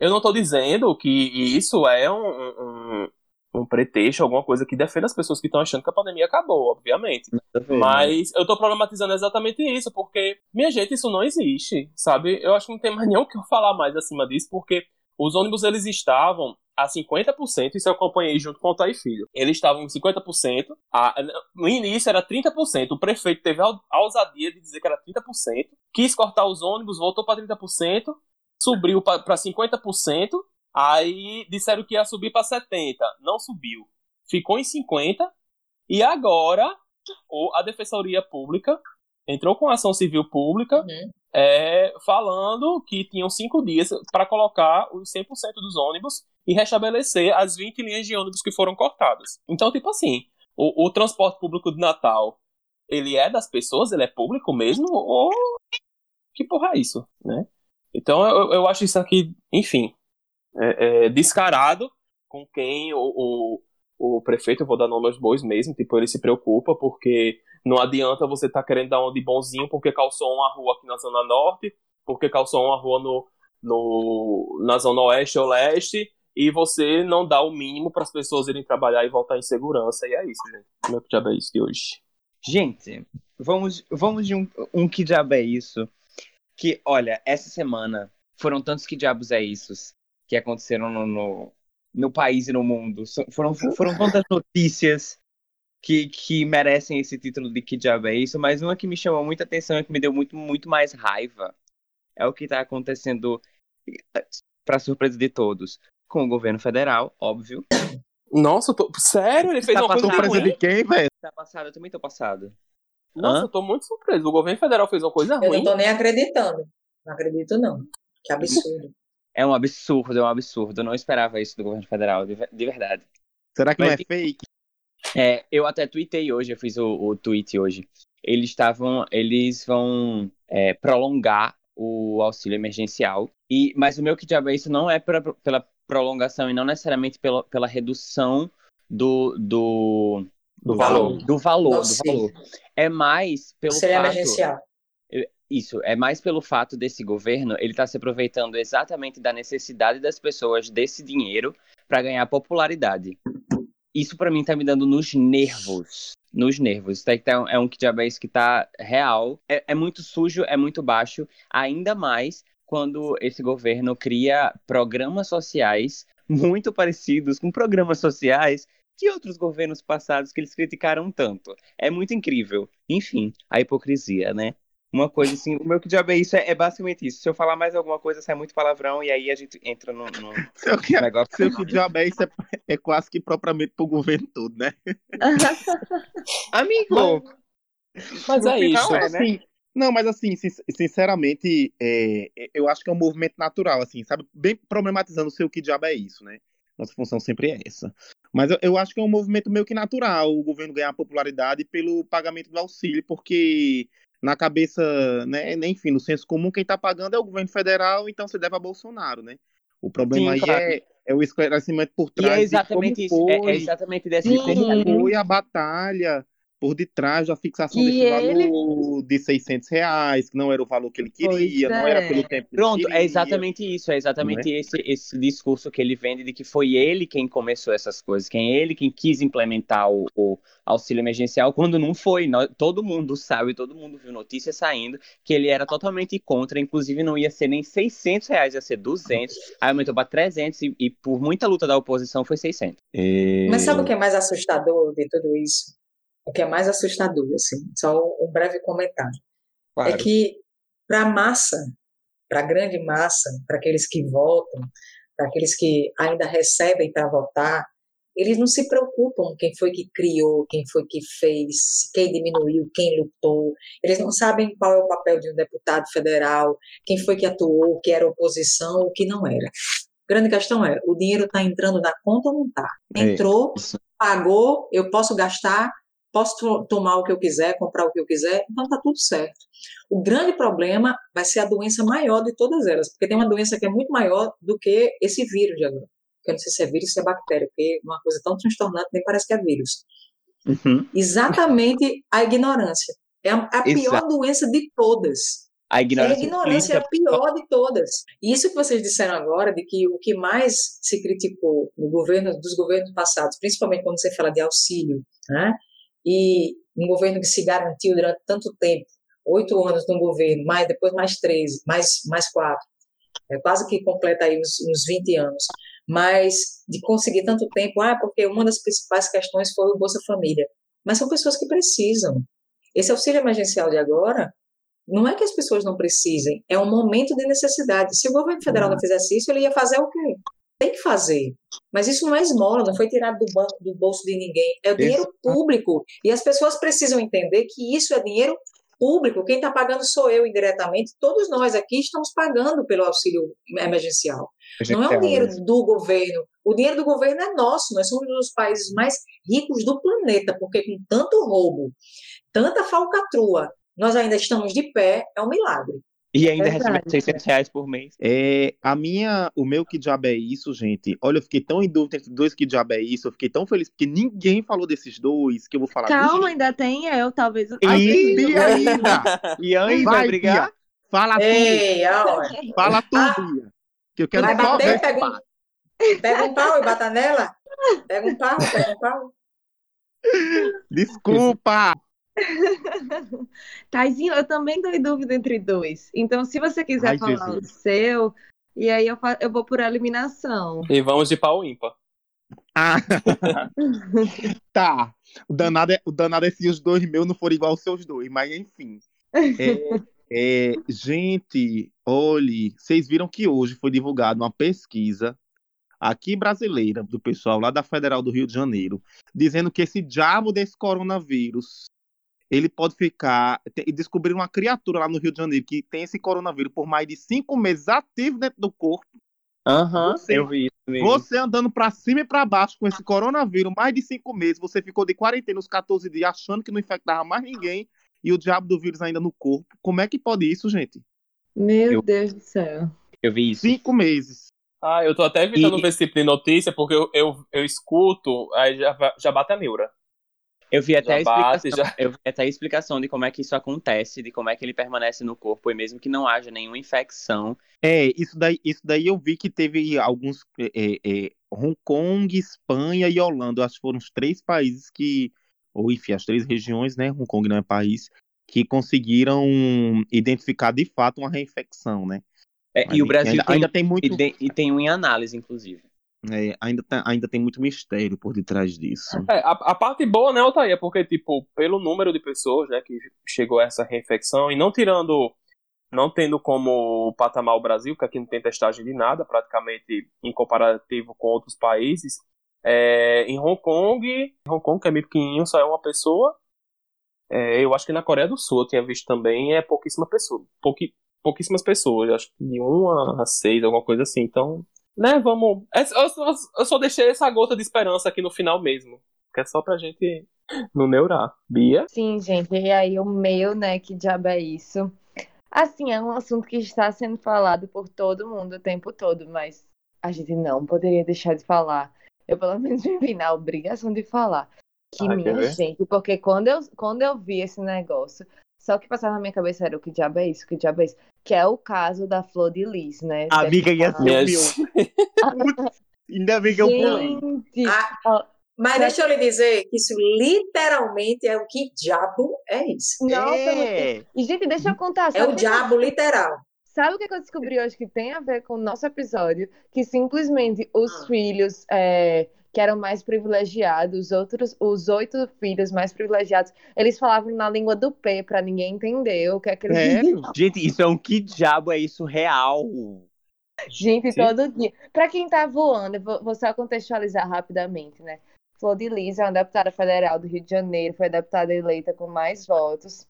Eu não estou dizendo que isso é um, um, um, pretexto, alguma coisa que defenda as pessoas que estão achando que a pandemia acabou, obviamente. Mas eu estou problematizando exatamente isso, porque, minha gente, isso não existe, sabe? Eu acho que não tem mais nenhum que eu falar mais acima disso, porque os ônibus eles estavam a 50%, isso eu acompanhei junto com o Thay Filho. Eles estavam em 50%, a, no início era 30%, o prefeito teve a ousadia de dizer que era 30%, quis cortar os ônibus, voltou para 30%, subiu para 50%, aí disseram que ia subir para 70%, não subiu. Ficou em 50%, e agora a Defensoria Pública entrou com ação civil pública uhum. é, falando que tinham cinco dias para colocar os 100% dos ônibus e restabelecer as 20 linhas de ônibus que foram cortadas. Então, tipo assim, o, o transporte público de Natal, ele é das pessoas? Ele é público mesmo? Ou que porra é isso, né? Então, eu, eu acho isso aqui, enfim, é, é descarado com quem o, o, o prefeito, eu vou dar nome aos bois mesmo, tipo, ele se preocupa porque não adianta você estar tá querendo dar um de bonzinho porque calçou uma rua aqui na Zona Norte, porque calçou uma rua no, no, na Zona Oeste ou Leste, e você não dá o mínimo para as pessoas irem trabalhar e voltar em segurança. E é isso, gente. Como é que diabo é isso de hoje? Gente, vamos, vamos de um, um que diabo é isso. Que, olha, essa semana foram tantos que diabos é isso que aconteceram no, no, no país e no mundo. Foram, foram tantas notícias que, que merecem esse título de que diabo é isso, mas uma que me chamou muita atenção e que me deu muito, muito mais raiva é o que está acontecendo, para surpresa de todos, com o governo federal, óbvio. Nossa, tô... sério? Ele fez tá uma coisa surpresa de quem, velho? Tá passado, eu também tô passado. Nossa, Hã? eu tô muito surpreso. O governo federal fez uma coisa eu ruim. Eu não tô nem acreditando. Não acredito, não. Que absurdo. É um absurdo, é um absurdo. Eu não esperava isso do governo federal, de, de verdade. Será que Mas, não é fake? É, eu até tuitei hoje, eu fiz o, o tweet hoje. Eles estavam, eles vão é, prolongar o auxílio emergencial. E, mas o meu que diabo é isso não é pra, pela prolongação e não necessariamente pela, pela redução do, do, do, valor. Do valor, do valor. É mais pelo auxílio fato. Emergencial. Isso, é mais pelo fato desse governo, ele está se aproveitando exatamente da necessidade das pessoas desse dinheiro para ganhar popularidade isso para mim tá me dando nos nervos. Nos nervos. Tá, então, é um que que tá real. É, é muito sujo, é muito baixo. Ainda mais quando esse governo cria programas sociais muito parecidos com programas sociais de outros governos passados que eles criticaram tanto. É muito incrível. Enfim, a hipocrisia, né? Uma coisa assim, o meu que diabo é isso é, é, basicamente isso. Se eu falar mais alguma coisa, sai muito palavrão e aí a gente entra no, no seu que, negócio. Seu que diabo é isso é, é quase que propriamente pro governo todo, né? Amigo! Mas é isso. É, né? assim, não, mas assim, sinceramente, é, eu acho que é um movimento natural, assim, sabe? Bem problematizando o seu que diabo é isso, né? Nossa função sempre é essa. Mas eu, eu acho que é um movimento meio que natural o governo ganhar popularidade pelo pagamento do auxílio, porque na cabeça, né, enfim, no senso comum, quem está pagando é o governo federal, então você deve a Bolsonaro, né? O problema Sim, aí claro. é, é o esclarecimento por trás e é exatamente isso, foi, é, é exatamente dessa de como foi a batalha por detrás da fixação e desse ele... valor de 600 reais, que não era o valor que ele queria, não era pelo tempo que Pronto, queria, é exatamente isso, é exatamente é? Esse, esse discurso que ele vende de que foi ele quem começou essas coisas, quem ele quem quis implementar o, o auxílio emergencial, quando não foi. Nós, todo mundo sabe, todo mundo viu notícias saindo que ele era totalmente contra, inclusive não ia ser nem 600 reais, ia ser 200, aí aumentou para 300 e, e por muita luta da oposição foi 600. E... Mas sabe o que é mais assustador de tudo isso? O que é mais assustador, assim, só um breve comentário. É claro. É que para a massa, para a grande massa, para aqueles que votam, para aqueles que ainda recebem para votar, eles não se preocupam quem foi que criou, quem foi que fez, quem diminuiu, quem lutou. Eles não sabem qual é o papel de um deputado federal, quem foi que atuou, que era oposição, o que não era. Grande questão é, o dinheiro está entrando na conta ou não está? É Entrou, pagou, eu posso gastar, posso tomar o que eu quiser, comprar o que eu quiser, então está tudo certo. O grande problema vai ser a doença maior de todas elas, porque tem uma doença que é muito maior do que esse vírus de agora. Eu não sei se é vírus ou se é bactéria, porque uma coisa tão transtornante nem parece que é vírus. Uhum. Exatamente a ignorância. É a, a pior doença de todas. A ignorância, a ignorância é a pior de todas. Isso que vocês disseram agora, de que o que mais se criticou no governo, dos governos passados, principalmente quando você fala de auxílio, né? E um governo que se garantiu durante tanto tempo, oito anos no governo, mais depois mais três, mais, mais quatro, é quase que completa aí uns, uns 20 anos, mas de conseguir tanto tempo, ah, porque uma das principais questões foi o Bolsa Família. Mas são pessoas que precisam. Esse auxílio emergencial de agora não é que as pessoas não precisem, é um momento de necessidade. Se o governo federal não uhum. fizesse isso, ele ia fazer o quê? Tem que fazer. Mas isso não é esmola, não foi tirado do banco, do bolso de ninguém. É o dinheiro público. E as pessoas precisam entender que isso é dinheiro público. Quem está pagando sou eu indiretamente. Todos nós aqui estamos pagando pelo auxílio emergencial. Não é o dinheiro do governo. O dinheiro do governo é nosso. Nós somos um dos países mais ricos do planeta, porque com tanto roubo, tanta falcatrua, nós ainda estamos de pé, é um milagre. E ainda recebe 600 reais por mês. É, a minha, o meu que diabo é isso, gente? Olha, eu fiquei tão em dúvida entre dois que diabo é isso. Eu fiquei tão feliz porque ninguém falou desses dois que eu vou falar. Calma, ainda tem eu, talvez. E Bia ainda. E aí, vai, brigar? Bia. Fala Ei, tudo. Fala tudo, ah, Bia. Que eu quero vai bater, pega um, pega um pau e bata nela. Pega um pau, pega um pau. Desculpa. Taizinho, eu também dou dúvida entre dois. Então, se você quiser Ai, falar Jesus. o seu, e aí eu, eu vou por eliminação. E vamos de pau ímpar. Ah. tá. O danado, é, o danado é se os dois meus não forem igual aos seus dois, mas enfim. É, é, gente, olhe, vocês viram que hoje foi divulgada uma pesquisa aqui brasileira, do pessoal lá da Federal do Rio de Janeiro, dizendo que esse diabo desse coronavírus ele pode ficar e descobrir uma criatura lá no Rio de Janeiro que tem esse coronavírus por mais de cinco meses ativo dentro do corpo. Aham, uhum, eu vi isso mesmo. Você andando para cima e para baixo com esse coronavírus mais de cinco meses, você ficou de quarentena os 14 dias achando que não infectava mais ninguém e o diabo do vírus ainda no corpo. Como é que pode isso, gente? Meu eu, Deus do céu. Eu vi isso. Cinco meses. Ah, eu tô até evitando e... ver esse tipo de notícia porque eu, eu, eu escuto, aí já, já bate a neura. Eu vi, até a explicação, já... eu vi até a explicação de como é que isso acontece, de como é que ele permanece no corpo, e mesmo que não haja nenhuma infecção. É, isso daí, isso daí eu vi que teve alguns. É, é, é Hong Kong, Espanha e Holanda, acho que foram os três países que. Ou enfim, as três regiões, né? Hong Kong não é país, que conseguiram identificar de fato uma reinfecção, né? É, e o Brasil ainda tem, ainda tem muito. E, e tem um em análise, inclusive. É, ainda, tá, ainda tem muito mistério por detrás disso. É, a, a, parte boa, né, Altair, é porque, tipo, pelo número de pessoas, né, que chegou a essa reinfecção, e não tirando, não tendo como patamar o Brasil, que aqui não tem testagem de nada, praticamente em comparativo com outros países, é, em Hong Kong, Hong Kong, que é meio pequenininho, só é uma pessoa, é, eu acho que na Coreia do Sul, eu tinha visto também, é pouquíssima pessoa, pouqui, pouquíssimas pessoas, acho que de 1 a 6, alguma coisa assim, então né, vamos. É, eu só deixei essa gota de esperança aqui no final mesmo. Que é só pra gente não neurar. Bia? Sim, gente. E aí o meu, né, que diabo é isso? Assim, é um assunto que está sendo falado por todo mundo o tempo todo, mas a gente não poderia deixar de falar. Eu, pelo menos, me vi na obrigação de falar. Que ah, minha gente, porque quando eu, quando eu vi esse negócio, só o que passava na minha cabeça era o que diabo é isso, que diabo é isso. Que é o caso da Flor de Lis, né? Amiga, ia ser yes. Ainda bem que eu pulei. Ah, mas deixa eu lhe dizer que isso literalmente é o que diabo é isso. Nossa, é. E, gente, deixa eu contar. É o diabo literal. Sabe o que eu descobri hoje que tem a ver com o nosso episódio? Que simplesmente os ah. filhos é, que eram mais privilegiados, os outros, os oito filhos mais privilegiados, eles falavam na língua do P para ninguém entender o que é que eles é. Gente, isso é um que diabo é isso real? Gente, Sim. todo dia. Para quem tá voando, vou, vou só contextualizar rapidamente, né? Flor de Lis é uma deputada federal do Rio de Janeiro, foi a deputada eleita com mais votos.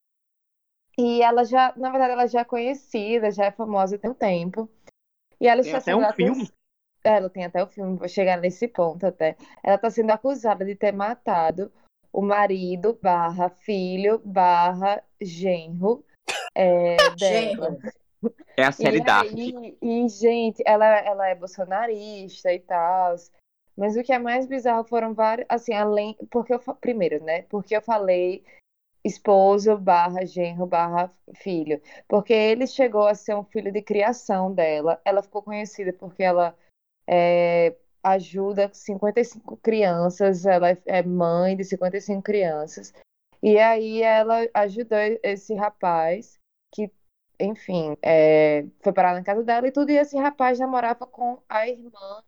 E ela já, na verdade, ela já é conhecida, já é famosa tem um tempo. E ela está até um filme. Ela tem até o filme, vou chegar nesse ponto até. Ela está sendo acusada de ter matado o marido barra filho barra genro é, dela. É a série Dark. E, gente, ela, ela é bolsonarista e tal. Mas o que é mais bizarro foram vários, assim, além, porque eu, primeiro, né, porque eu falei esposo barra genro barra filho, porque ele chegou a ser um filho de criação dela. Ela ficou conhecida porque ela é, ajuda 55 crianças, ela é mãe de 55 crianças. E aí ela ajudou esse rapaz que, enfim, é, foi parar na casa dela e tudo, e esse rapaz namorava com a irmã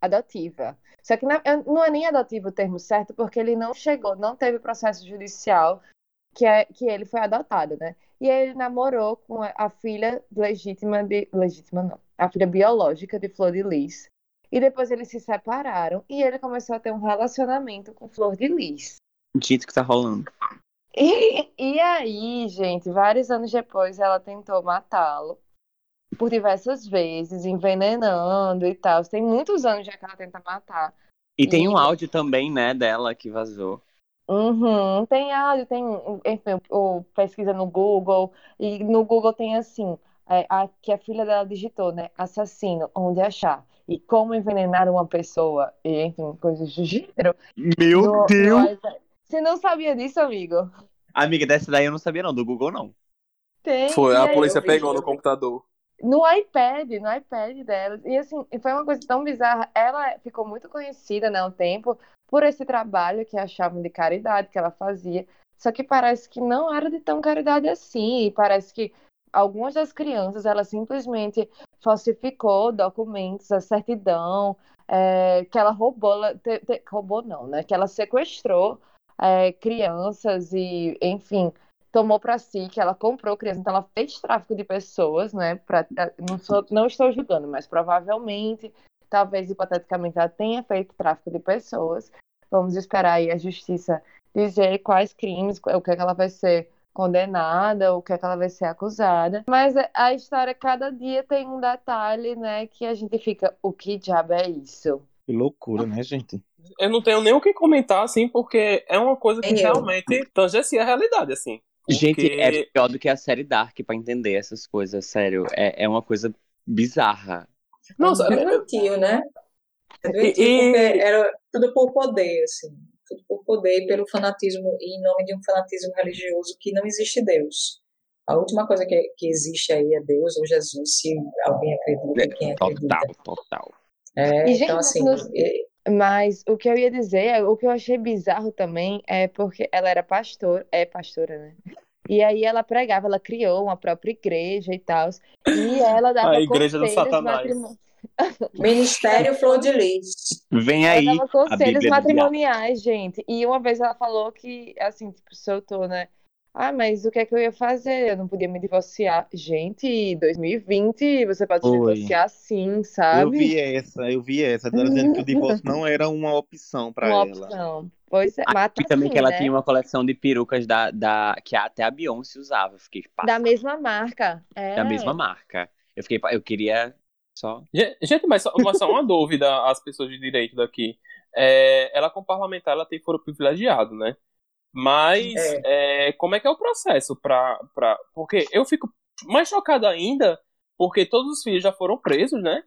adotiva. Só que não é nem adotivo o termo certo, porque ele não chegou, não teve processo judicial que, é, que ele foi adotado, né? E ele namorou com a filha legítima de. Legítima não. A filha biológica de Flor de Lis. E depois eles se separaram e ele começou a ter um relacionamento com Flor de Lis. Dito que tá rolando. E, e aí, gente, vários anos depois ela tentou matá-lo por diversas vezes, envenenando e tal. Tem muitos anos já que ela tenta matar. E, e... tem um áudio também, né, dela que vazou. Uhum, tem áudio, tem, enfim, o, pesquisa no Google, e no Google tem assim, é, a, que a filha dela digitou, né, assassino, onde achar, e como envenenar uma pessoa, e enfim, coisas do gênero. Meu no, Deus! No, você não sabia disso, amigo? Amiga, dessa daí eu não sabia não, do Google não. Tem. Foi, a polícia pegou no computador no iPad, no iPad dela. E assim, foi uma coisa tão bizarra. Ela ficou muito conhecida, né, um tempo, por esse trabalho que achavam de caridade que ela fazia. Só que parece que não era de tão caridade assim. E parece que algumas das crianças, ela simplesmente falsificou documentos, a certidão, é, que ela roubou, te, te, roubou não, né? Que ela sequestrou é, crianças e, enfim, tomou para si, que ela comprou criança, então ela fez tráfico de pessoas, né? Pra, eh, não, sou, não estou julgando, mas provavelmente, talvez hipoteticamente, ela tenha feito tráfico de pessoas. Vamos esperar aí a justiça dizer quais crimes, o que, é que ela vai ser condenada, o que, é que ela vai ser acusada. Mas a história, cada dia tem um detalhe, né? Que a gente fica, o que diabo é isso? Que loucura, né, gente? Eu não tenho nem o que comentar, assim, porque é uma coisa que é realmente tangencia a realidade, assim. Porque... Gente, é pior do que a série Dark pra entender essas coisas, sério. É, é uma coisa bizarra. Nossa, é doentio, né? É doentio e... porque era tudo por poder, assim. Tudo por poder pelo fanatismo, e em nome de um fanatismo religioso que não existe Deus. A última coisa que, que existe aí é Deus ou Jesus, se alguém acredita, quem acredita. Total, total. É, e, então, assim, nos... Mas o que eu ia dizer, o que eu achei bizarro também é porque ela era pastor, é pastora, né? E aí ela pregava, ela criou uma própria igreja e tal. E ela dava A igreja do Satanás. Ministério Flor de Lis. Vem aí. Ela dava conselhos matrimoniais, gente. E uma vez ela falou que, assim, tipo, soltou, né? Ah, mas o que é que eu ia fazer? Eu não podia me divorciar. Gente, 2020, você pode se divorciar sim, sabe? Eu vi essa, eu vi essa. Ela dizendo que o divórcio não era uma opção para ela. Uma opção. Pois é, mas e também assim, que ela né? tinha uma coleção de perucas da, da, que até a Beyoncé usava. Fiquei Da mesma marca. É. Da mesma marca. Eu, fiquei, eu queria só. Gente, mas só, mas só uma dúvida às pessoas de direito daqui. É, ela, como parlamentar, ela tem foro privilegiado, né? Mas é. É, como é que é o processo para. Pra... Porque eu fico mais chocado ainda, porque todos os filhos já foram presos, né?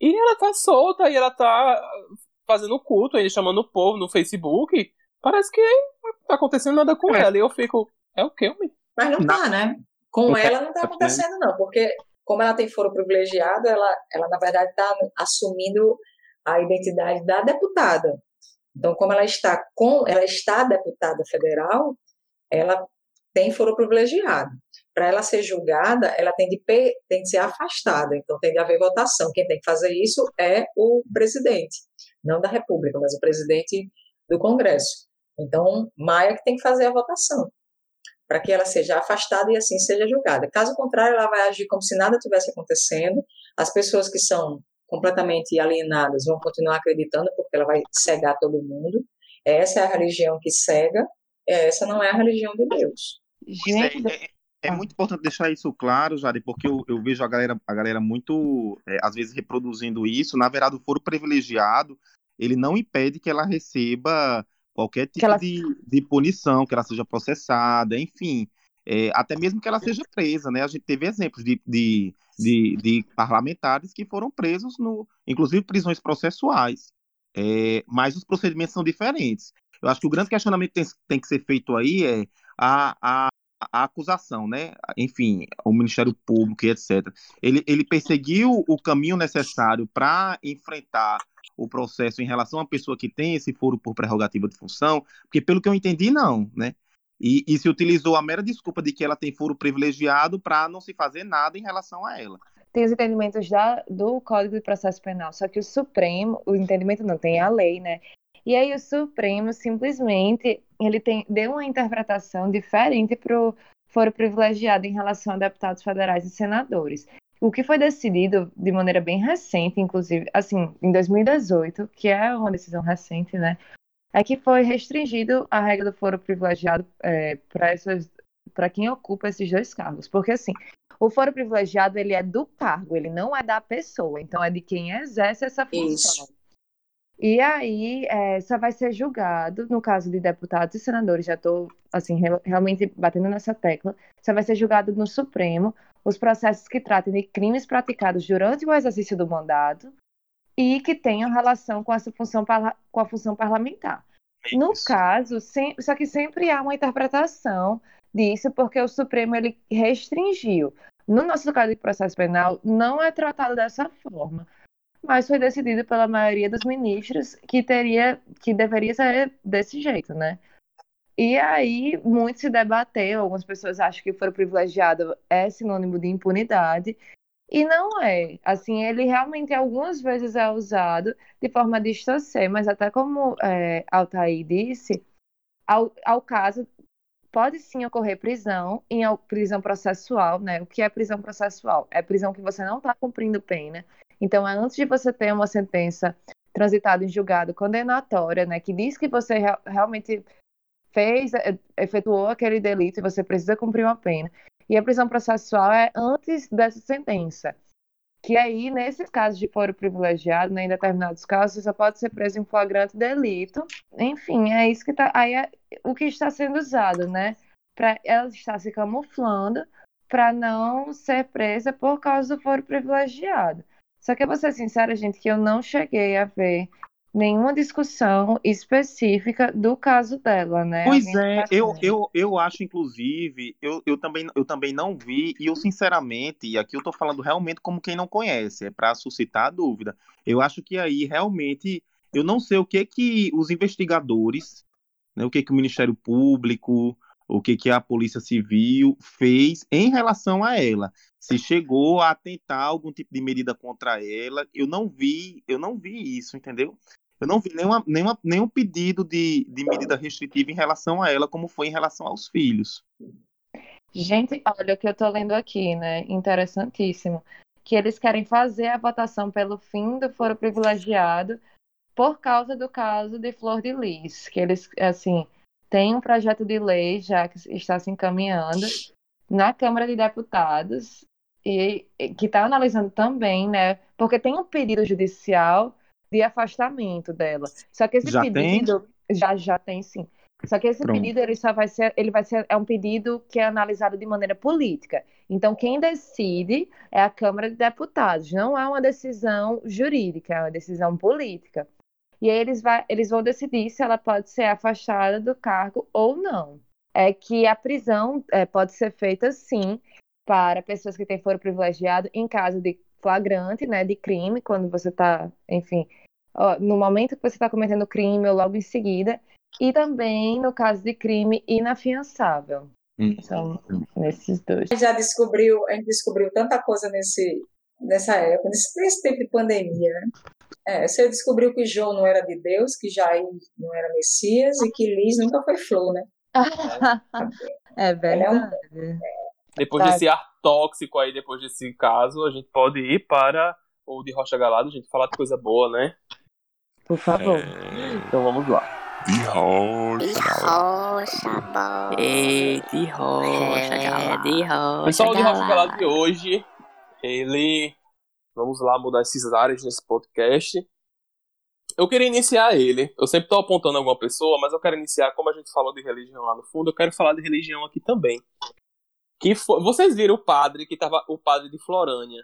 E ela tá solta e ela tá fazendo culto, aí chamando o povo no Facebook. Parece que não tá acontecendo nada com é. ela. E eu fico, é o quê, homem? Mas não, não tá, né? Com ela não tá acontecendo, não, porque como ela tem foro privilegiado, ela, ela na verdade tá assumindo a identidade da deputada. Então, como ela está com, ela está deputada federal, ela tem foro privilegiado. Para ela ser julgada, ela tem de, tem de ser afastada. Então, tem de haver votação. Quem tem que fazer isso é o presidente, não da República, mas o presidente do Congresso. Então, Maia que tem que fazer a votação para que ela seja afastada e assim seja julgada. Caso contrário, ela vai agir como se nada tivesse acontecendo. As pessoas que são completamente alienadas vão continuar acreditando porque ela vai cegar todo mundo. Essa é a religião que cega, essa não é a religião de Deus. Gente, é, é, é muito importante deixar isso claro, Jari, porque eu, eu vejo a galera, a galera muito, é, às vezes, reproduzindo isso. Na verdade, o foro privilegiado, ele não impede que ela receba qualquer tipo ela... de, de punição, que ela seja processada, enfim. É, até mesmo que ela seja presa, né? A gente teve exemplos de, de, de, de parlamentares que foram presos, no, inclusive prisões processuais. É, mas os procedimentos são diferentes. Eu acho que o grande questionamento que tem, tem que ser feito aí é a, a, a, acusação, né? Enfim, o Ministério Público e etc. Ele, ele perseguiu o caminho necessário para enfrentar o processo em relação à pessoa que tem esse foro por prerrogativa de função, porque pelo que eu entendi, não, né? E, e se utilizou a mera desculpa de que ela tem foro privilegiado para não se fazer nada em relação a ela tem os entendimentos da, do Código de Processo Penal, só que o Supremo, o entendimento não tem a lei, né? E aí o Supremo simplesmente ele tem, deu uma interpretação diferente para o foro privilegiado em relação a deputados federais e senadores. O que foi decidido de maneira bem recente, inclusive, assim, em 2018, que é uma decisão recente, né? É que foi restringido a regra do foro privilegiado é, para quem ocupa esses dois cargos. Porque, assim, o foro privilegiado ele é do cargo, ele não é da pessoa, então é de quem exerce essa função. Isso. E aí, é, só vai ser julgado, no caso de deputados e senadores, já estou assim, realmente batendo nessa tecla, só vai ser julgado no Supremo os processos que tratem de crimes praticados durante o exercício do mandato e que tenham relação com, essa função, com a função parlamentar. É no caso, sem, só que sempre há uma interpretação disso, porque o Supremo ele restringiu. No nosso caso de processo penal, não é tratado dessa forma mas foi decidido pela maioria dos ministros que teria, que deveria ser desse jeito, né? E aí, muito se debateu, algumas pessoas acham que for privilegiado é sinônimo de impunidade, e não é. Assim, ele realmente algumas vezes é usado de forma a distorcer, mas até como é, Altair disse, ao, ao caso, pode sim ocorrer prisão, em prisão processual, né? O que é prisão processual? É prisão que você não está cumprindo pena então, é antes de você ter uma sentença transitada em julgado condenatória, né, que diz que você realmente fez, é, efetuou aquele delito e você precisa cumprir uma pena. E a prisão processual é antes dessa sentença. Que aí, nesses casos de foro privilegiado, né, em determinados casos, você só pode ser preso em flagrante delito. Enfim, é isso que está. Aí é o que está sendo usado, né? Pra, ela está se camuflando para não ser presa por causa do foro privilegiado. Só que eu vou ser sincera, gente, que eu não cheguei a ver nenhuma discussão específica do caso dela, né? Pois é, eu, eu, eu acho, inclusive, eu, eu, também, eu também não vi, e eu, sinceramente, e aqui eu tô falando realmente como quem não conhece, é para suscitar a dúvida. Eu acho que aí, realmente, eu não sei o que que os investigadores, né, o que que o Ministério Público, o que, que a Polícia Civil fez em relação a ela. Se chegou a tentar algum tipo de medida contra ela, eu não vi, eu não vi isso, entendeu? Eu não vi nenhuma, nenhuma, nenhum pedido de, de medida restritiva em relação a ela, como foi em relação aos filhos. Gente, olha o que eu estou lendo aqui, né? Interessantíssimo. Que eles querem fazer a votação pelo fim do foro privilegiado por causa do caso de Flor de Lis. Que eles, assim, tem um projeto de lei já que está se encaminhando na Câmara de Deputados e, e que está analisando também, né? Porque tem um pedido judicial de afastamento dela. Só que esse já pedido tem? já já tem sim. Só que esse Pronto. pedido ele só vai ser, ele vai ser é um pedido que é analisado de maneira política. Então quem decide é a Câmara de Deputados. Não é uma decisão jurídica, é uma decisão política. E aí eles, vai, eles vão decidir se ela pode ser afastada do cargo ou não. É que a prisão é, pode ser feita sim para pessoas que têm foro privilegiado em caso de flagrante, né, de crime, quando você está, enfim, ó, no momento que você está cometendo crime ou logo em seguida, e também no caso de crime inafiançável. Hum. São nesses dois. A gente já descobriu, a gente descobriu tanta coisa nesse, nessa época, nesse, nesse tempo de pandemia, né? É, você descobriu que João não era de Deus, que Jair não era Messias e que Liz nunca foi flor, né? é verdade. É um... Depois desse ar tóxico aí, depois desse caso, a gente pode ir para o de Rocha Galado, a gente falar de coisa boa, né? Por favor. É... Então vamos lá. De rocha. De rocha, boa. E de rocha, é, de rocha. Pessoal de Rocha Galado de hoje, ele Vamos lá mudar esses áreas nesse podcast. Eu queria iniciar ele. Eu sempre estou apontando alguma pessoa, mas eu quero iniciar, como a gente falou de religião lá no fundo, eu quero falar de religião aqui também. Que foi, vocês viram o padre que tava o padre de Florânia,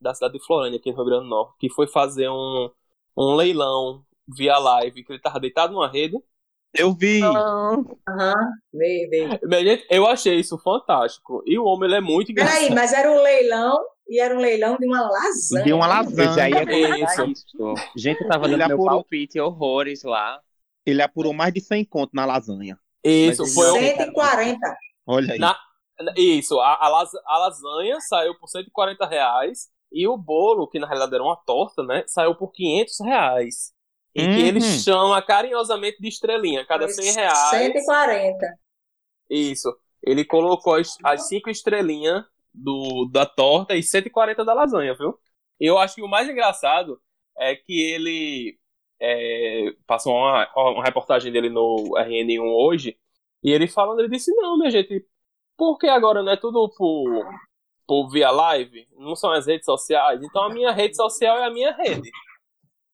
da cidade de Florânia, aqui no Rio Grande do Norte, que foi fazer um, um leilão via live, que ele tava deitado numa rede Eu vi. Aham, vi, vi. Eu achei isso fantástico. E o homem ele é muito engraçado. Peraí, mas era um leilão e era um leilão de uma lasanha. De uma lasanha. Ia comentar isso. Gente, eu tava dando meu apurou- palpite horrores lá. Ele apurou mais de 100 conto na lasanha. Isso, Mas foi um- 140. Olha aí. Na- Isso, a, a, las- a lasanha saiu por 140 reais e o bolo, que na realidade era uma torta, né, saiu por 500 reais. E que Uhum. ele chama carinhosamente de estrelinha, cada 100 reais. 140. Isso. Ele colocou as, as cinco estrelinhas do, da torta e 140 da lasanha, viu? Eu acho que o mais engraçado é que ele é, passou uma, uma reportagem dele no RN1 hoje e ele falando, ele disse, não, minha gente, porque agora não é tudo por, por via live, não são as redes sociais, então a minha rede social é a minha rede.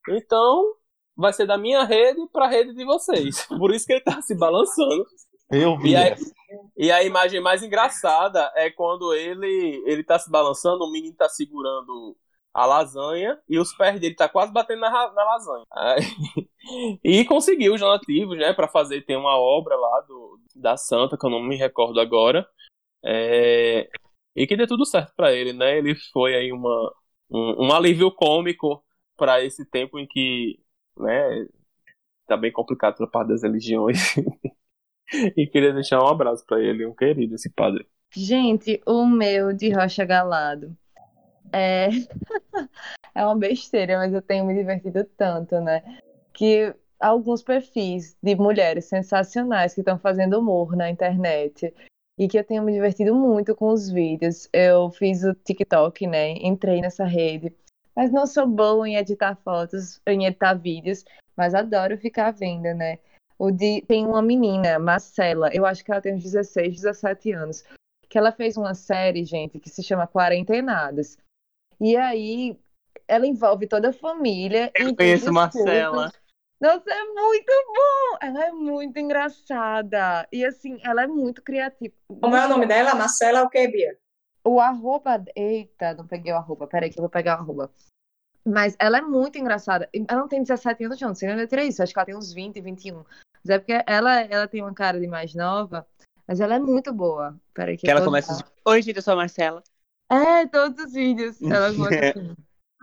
Então, vai ser da minha rede pra rede de vocês. Por isso que ele tá se balançando. Eu vi. E aí-. E a imagem mais engraçada é quando ele ele tá se balançando, o menino tá segurando a lasanha e os pés dele tá quase batendo na, na lasanha. Aí- e conseguiu os donativos, né, para fazer tem uma obra lá do da Santa que eu não me recordo agora. É, e que deu tudo certo para ele, né? Ele foi aí uma um, um alívio cômico para esse tempo em que, né, tá bem complicado pela parte das religiões. E queria deixar um abraço pra ele, um querido, esse padre. Gente, o meu de Rocha Galado é... é uma besteira, mas eu tenho me divertido tanto, né? Que alguns perfis de mulheres sensacionais que estão fazendo humor na internet e que eu tenho me divertido muito com os vídeos. Eu fiz o TikTok, né? Entrei nessa rede, mas não sou boa em editar fotos, em editar vídeos, mas adoro ficar vendo, né? O de... Tem uma menina, Marcela, eu acho que ela tem uns 16, 17 anos, que ela fez uma série, gente, que se chama Quarentenadas. E aí ela envolve toda a família. em Eu conheço Marcela. Nossa, é muito bom! Ela é muito engraçada. E assim, ela é muito criativa. Como é o nome dela? Marcela o quê, Bia? O arroba. Eita, não peguei o arroba. Peraí, que eu vou pegar o arroba. Mas ela é muito engraçada. Ela não tem 17 anos, não. Não sei onde eu tirei isso. Acho que ela tem uns 20, 21. Mas é porque ela, ela tem uma cara de mais nova. Mas ela é muito boa. Peraí, que, ela começa assim, Oi, gente, eu sou a Marcela. É, todos os vídeos. Ela gosta assim.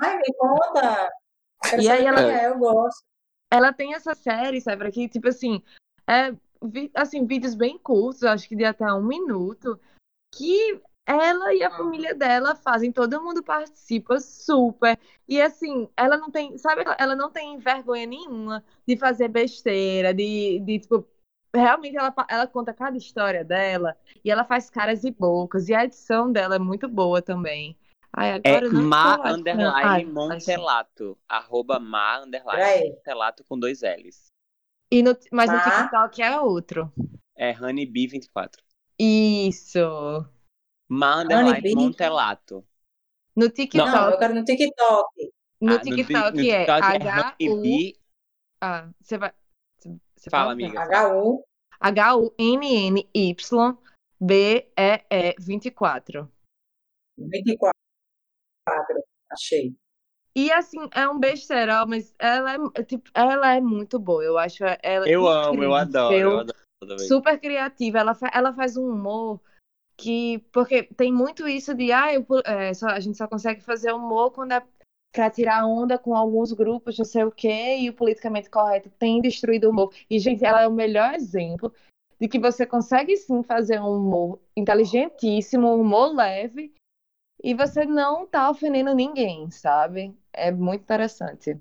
Ai, me conta. Quero E aí ela- é, eu gosto. ela tem essa série, sabe, que, tipo assim, é, vi- assim, vídeos bem curtos, acho que de até um minuto, que ela e a família dela fazem, todo mundo participa super. E assim, ela não tem, sabe, ela não tem vergonha nenhuma de fazer besteira, de, de tipo, realmente ela, ela conta cada história dela e ela faz caras e bocas, e a edição dela é muito boa também. Ai, É agora não ma underline Montelato. Arroba ma underline. Montelato com dois L's. E no, mas no Tá. TikTok é outro. É Honeybee24. Isso. Ma underline Honeybee? Montelato. No Não, TikTok, eu quero no TikTok. no Ah, TikTok no é TikTok H-U. Honeybee. Ah, você vai. Você Fala, fala? amiga. H1. H-U-N-N-Y-B-E-E-24. 24. Achei. E assim, é um besterol, mas ela é, tipo, ela é muito boa. Eu acho ela Eu amo, eu incrível, adoro. Eu adoro super criativa. Ela, fa- ela faz um humor que. Porque tem muito isso de. Ah, eu, é, só, a gente só consegue fazer humor quando é pra tirar onda com alguns grupos, não sei o quê, e o politicamente correto tem destruído o humor. E, gente, ela é o melhor exemplo de que você consegue sim fazer um humor inteligentíssimo, um humor leve, e você não tá ofendendo ninguém, sabe? É muito interessante.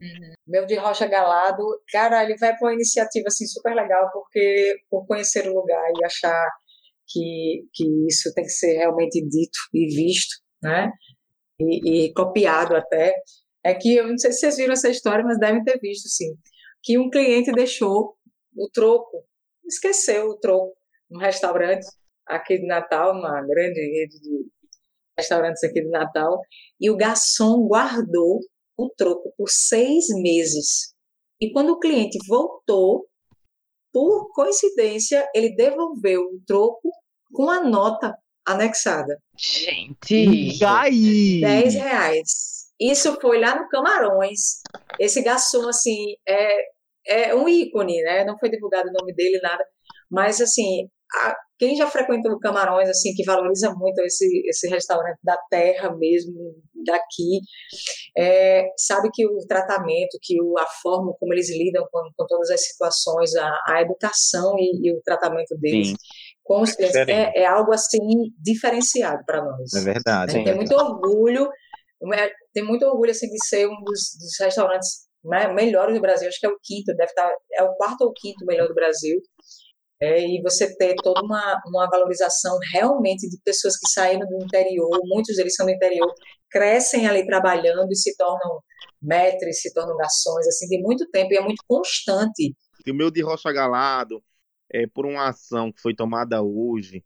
Meu de Rocha Galado, cara, ele vai para uma iniciativa assim super legal, porque por conhecer o lugar e achar que, que isso tem que ser realmente dito e visto, né? E, e copiado até. É que eu não sei se vocês viram essa história, mas devem ter visto, sim. Que um cliente deixou o troco, esqueceu o troco num restaurante aqui de Natal, uma grande rede de restaurantes aqui de Natal, e o garçom guardou o troco por seis meses. E quando o cliente voltou, por coincidência, ele devolveu o troco com a nota anexada. Gente! Aí! 10 reais. Isso foi lá no Camarões. Esse garçom, assim, é, é um ícone, né? Não foi divulgado o nome dele, nada. Mas, assim, a, quem já frequentou Camarões, assim, que valoriza muito esse, esse restaurante da terra mesmo, daqui, é, sabe que o tratamento, que o, a forma como eles lidam com, com todas as situações, a, a educação e, e, o tratamento deles Sim. com os clientes, é, é, algo, assim, diferenciado para nós. É verdade. Tem muito orgulho, é, tem muito orgulho, assim, de ser um dos, dos restaurantes né, melhores do Brasil, acho que é o quinto, deve estar, é o quarto ou quinto melhor do Brasil, é, e você ter toda uma, uma valorização realmente de pessoas que saíram do interior, muitos deles são do interior, crescem ali trabalhando e se tornam mestres, se tornam garçons, assim, de muito tempo, e é muito constante. O meu de Rocha Galado, é, por uma ação que foi tomada hoje,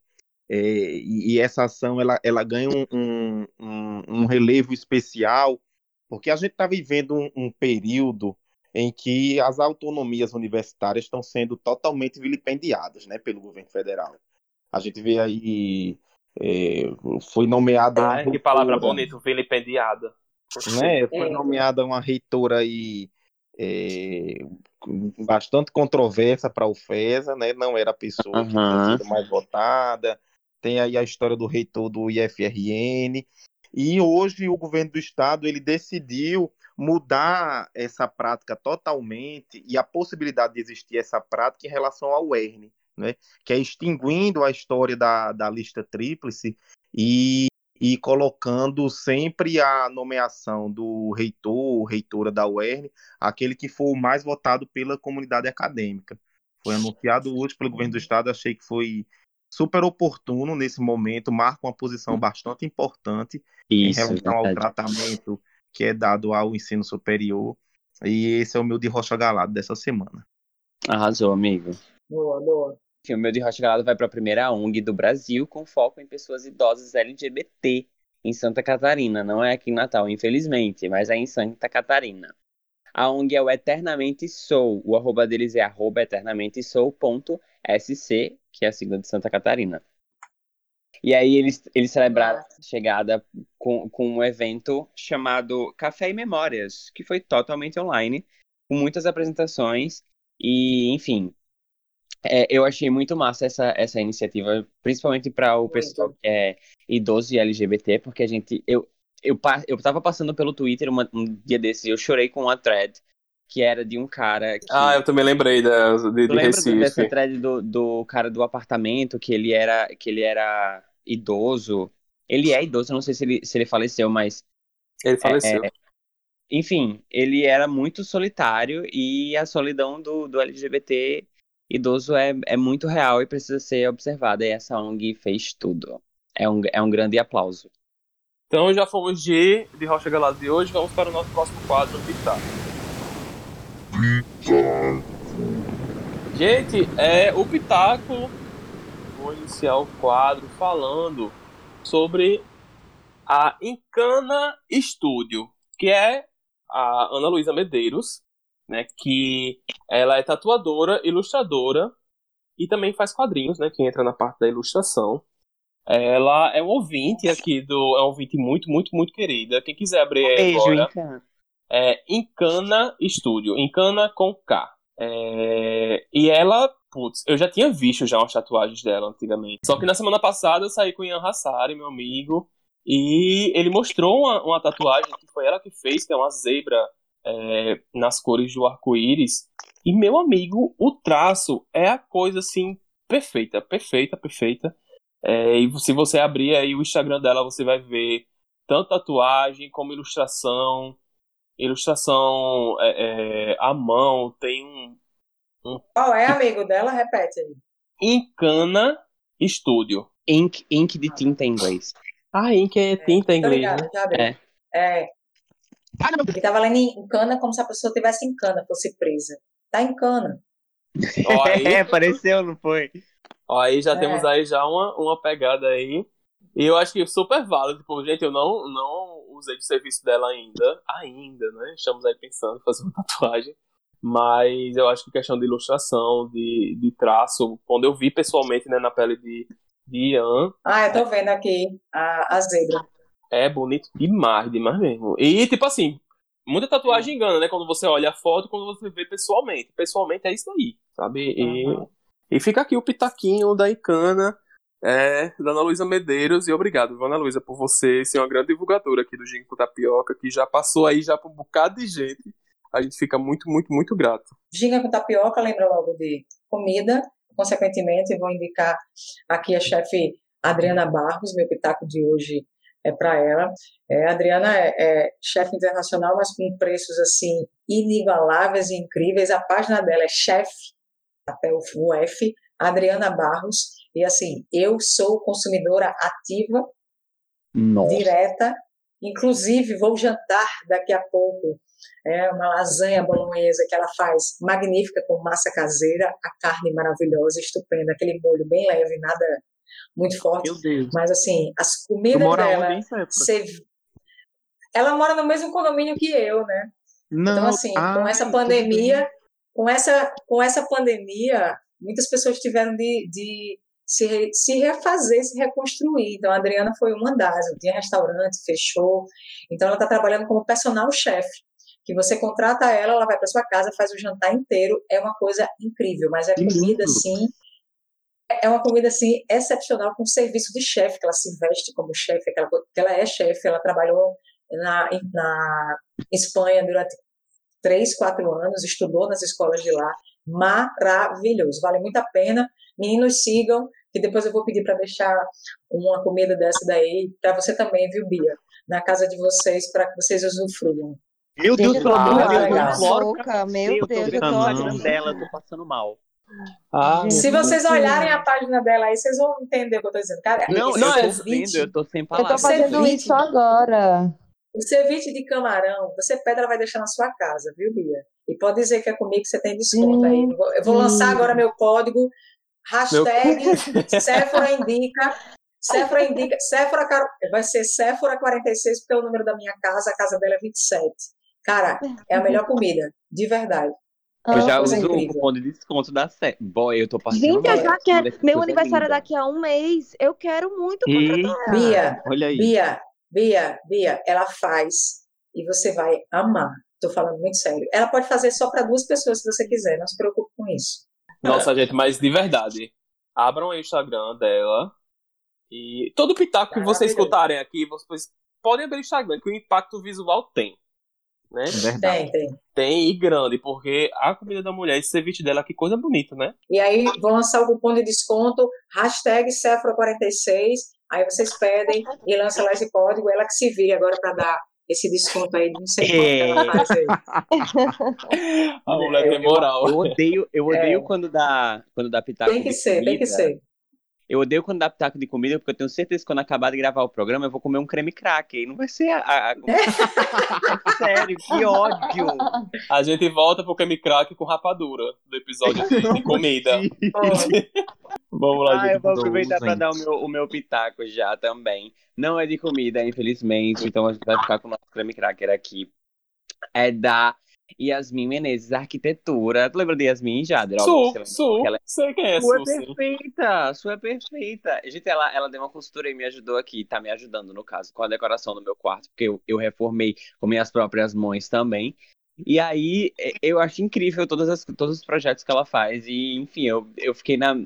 é, e, e, essa ação ela, ela ganha um, um, um relevo especial, porque a gente está vivendo um, um período em que as autonomias universitárias estão sendo totalmente vilipendiadas né, pelo governo federal. A gente vê aí. É, foi nomeada. Ah, que palavra bonita, vilipendiada. Né, foi nomeada uma reitora aí. É, bastante controversa para o FESA, né? não era a pessoa uhum. que tinha sido mais votada. Tem aí a história do reitor do IFRN. E hoje o governo do estado ele decidiu mudar essa prática totalmente e a possibilidade de existir essa prática em relação ao ERN, né? que é extinguindo a história da, da lista tríplice e, e colocando sempre a nomeação do reitor, reitora da UERN, aquele que for o mais votado pela comunidade acadêmica. Foi anunciado hoje pelo governo do estado, achei que foi super oportuno nesse momento, marca uma posição bastante importante Isso, em relação ao tratamento que é dado ao ensino superior. E esse é o meu de Rocha Galado dessa semana. Arrasou, amigo. Boa, boa. O meu de Rocha Galado vai para a primeira ONG do Brasil com foco em pessoas idosas LGBT em Santa Catarina. Não é aqui em Natal, infelizmente, mas é em Santa Catarina. A ONG é o Eternamente Sou. O arroba deles é arroba eternamente.sou.sc, que é a sigla de Santa Catarina. E aí eles, eles celebraram a chegada com, com um evento chamado Café e Memórias, que foi totalmente online, com muitas apresentações e, enfim, é, eu achei muito massa essa, essa iniciativa, principalmente para o pessoal que é idoso e LGBT, porque a gente, eu, eu, eu tava passando pelo Twitter uma, um dia desses e eu chorei com uma thread que era de um cara que... Ah, eu também lembrei da, de, de Recife. dessa thread do, do cara do apartamento, que ele era, que ele era idoso. Ele é idoso, não sei se ele, se ele faleceu, mas. Ele faleceu. É, enfim, ele era muito solitário e a solidão do, do LGBT idoso é, é muito real e precisa ser observada. E essa ONG fez tudo. É um, é um grande aplauso. Então já fomos de, de Rocha Galado de hoje, vamos para o nosso próximo quadro, Pitaco. Gente, é, o Pitaco vou iniciar o quadro falando sobre a Encana Studio, que é a Ana Luísa Medeiros, né, que ela é tatuadora, ilustradora e também faz quadrinhos, né, que entra na parte da ilustração. Ela é um ouvinte aqui do, é um ouvinte muito, muito, muito querida. Quem quiser abrir Beijo, agora, Encana. é Encana Studio, Encana com K. É, e ela putz, eu já tinha visto já umas tatuagens dela antigamente. Só que na semana passada eu saí com o Ian Hassari, meu amigo, e ele mostrou uma, uma tatuagem que foi ela que fez, que é uma zebra é, nas cores do arco-íris. E, meu amigo, o traço é a coisa assim perfeita, perfeita, perfeita. É, e se você abrir aí o Instagram dela, você vai ver tanto tatuagem como ilustração. Ilustração é, é, à mão, tem um, qual é, amigo dela? Repete aí. Encana Studio. Ink, ink de tinta em inglês. Ah, ink é tinta em inglês, ligado, né? É. é. Ele tava lendo em cana como se a pessoa tivesse em cana, fosse presa. Tá em cana. é, apareceu, não foi? Ó, aí já é. temos aí já uma, uma pegada aí. E eu acho que super válido. Tipo, gente, eu não, não usei de serviço dela ainda. Ainda, né? Estamos aí pensando em fazer uma tatuagem. Mas eu acho que questão de ilustração, de, de traço, quando eu vi pessoalmente né, na pele de, de Ian. Ah, eu tô vendo aqui a, a zebra. É bonito demais, demais mesmo. E, tipo assim, Muita tatuagem engana, né? Quando você olha a foto, quando você vê pessoalmente. Pessoalmente é isso aí, sabe? Uhum. E, e fica aqui o pitaquinho da Icana, é, da Ana Luísa Medeiros. E obrigado, Ana Luísa, por você ser uma grande divulgadora aqui do Gingo Tapioca, que já passou aí já por um bocado de gente. A gente fica muito, muito, muito grato. Ginga com tapioca lembra logo de comida, consequentemente, vou indicar aqui a chefe Adriana Barros, meu pitaco de hoje é para ela. É, a Adriana é, é chefe internacional, mas com preços assim inigualáveis e incríveis. A página dela é chefe, até o F, Adriana Barros. E assim, eu sou consumidora ativa, Nossa. direta. Inclusive, vou jantar daqui a pouco é uma lasanha bolonhesa que ela faz magnífica com massa caseira, a carne maravilhosa, estupenda, aquele molho bem leve, nada muito forte. Meu Deus. Mas assim, as comidas dela. Você... Ela mora no mesmo condomínio que eu, né? Não. Então, assim, ah, com essa pandemia, com essa, com essa pandemia, muitas pessoas tiveram de, de se, re, se refazer, se reconstruir. Então, a Adriana foi uma das. Tinha restaurante, fechou. Então, ela está trabalhando como personal chefe. Que você contrata ela, ela vai para sua casa, faz o jantar inteiro. É uma coisa incrível, mas é comida, sim, é uma comida assim excepcional com serviço de chefe, que ela se veste como chefe, que ela, que ela é chefe, ela trabalhou na, na Espanha durante três, quatro anos, estudou nas escolas de lá, maravilhoso, vale muito a pena. Meninos sigam, que depois eu vou pedir para deixar uma comida dessa daí para você também, viu, Bia? Na casa de vocês, para que vocês usufruam. Meu Deus, pelo amor de Deus, meu Deus, eu tô dela, tô passando mal. Ah, Se vocês olharem a página dela aí, vocês vão entender o que eu tô dizendo. Cara, não, não, eu tô vendo, eu tô sem palavras. Eu tô fazendo ceviche, isso agora. O ceviche de camarão, você pede, ela vai deixar na sua casa, viu, Bia? E pode dizer que é comigo que você tem desconto aí. Eu vou lançar agora meu código, hashtag Sephora Indica, Sephora Indica, Sephora, vai ser Sephora 46, porque é o número da minha casa, a casa dela é 27. Cara, é a melhor comida, de verdade. Eu já uso o cupom de desconto da série. Boy, eu tô passando. Gente, eu já quero. Meu aniversário é daqui a um mês. Eu quero muito contratar. Bia, Olha aí. Bia, Bia, Bia, ela faz e você vai amar. Tô falando muito sério. Ela pode fazer só para duas pessoas se você quiser. Não se preocupe com isso. Nossa, gente, mas de verdade. Abram o Instagram dela. E todo pitaco que vocês escutarem aqui, vocês podem abrir o Instagram, que o impacto visual tem né? É verdade. Tem, tem. Tem e grande, porque a comida da mulher, esse ceviche dela, que coisa bonita, né? E aí vão lançar o cupom de desconto, hashtag Sephora46, aí vocês pedem e lança lá esse código, ela que se vire agora para dar esse desconto aí, não sei quanto é. ela faz aí. a mulher tem moral. Eu, eu odeio, eu odeio é. quando dá, quando dá pitaco Tem que ser, comida. tem que ser. Eu odeio quando dá pitaco de comida, porque eu tenho certeza que quando acabar de gravar o programa eu vou comer um creme crack. E não vai ser a. a... Sério, que ódio! A gente volta pro creme crack com rapadura do episódio de, de comida. Vamos lá, ah, gente. Eu vou aproveitar para dar o meu, o meu pitaco já também. Não é de comida, infelizmente, então a gente vai ficar com o nosso creme cracker aqui. É da Yasmin Menezes, arquitetura. Tu lembra de Yasmin Jader? Sou, sou. Ela... Sei quem é, sua. É perfeita, sua é perfeita. Gente, ela, ela deu uma costura e me ajudou aqui, tá me ajudando, no caso, com a decoração do meu quarto, porque eu, eu reformei com minhas próprias mãos também. E aí, eu acho incrível todas as, todos os projetos que ela faz. E, enfim, eu, eu fiquei na,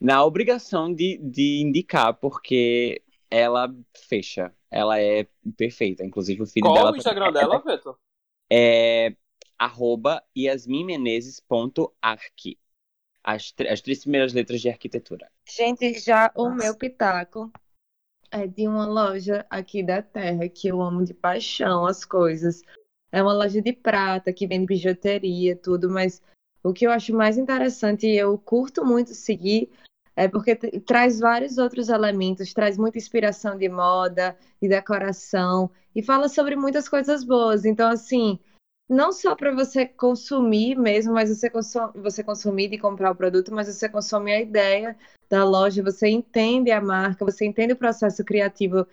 na obrigação de, de indicar, porque ela fecha. Ela é perfeita. Inclusive, o filho Qual dela. Qual o Instagram dela, Beto? É arroba yasminmenezes.arc. As, as três primeiras letras de arquitetura. Gente, já o meu pitaco é de uma loja aqui da terra que eu amo de paixão as coisas. É uma loja de prata que vende bijuteria, tudo, mas o que eu acho mais interessante e eu curto muito seguir é porque traz vários outros elementos, traz muita inspiração de moda, de decoração e fala sobre muitas coisas boas. Então, assim, não só para você consumir mesmo, mas você, você consumir e comprar o produto, mas você consome a ideia da loja, você entende a marca, você entende o processo criativo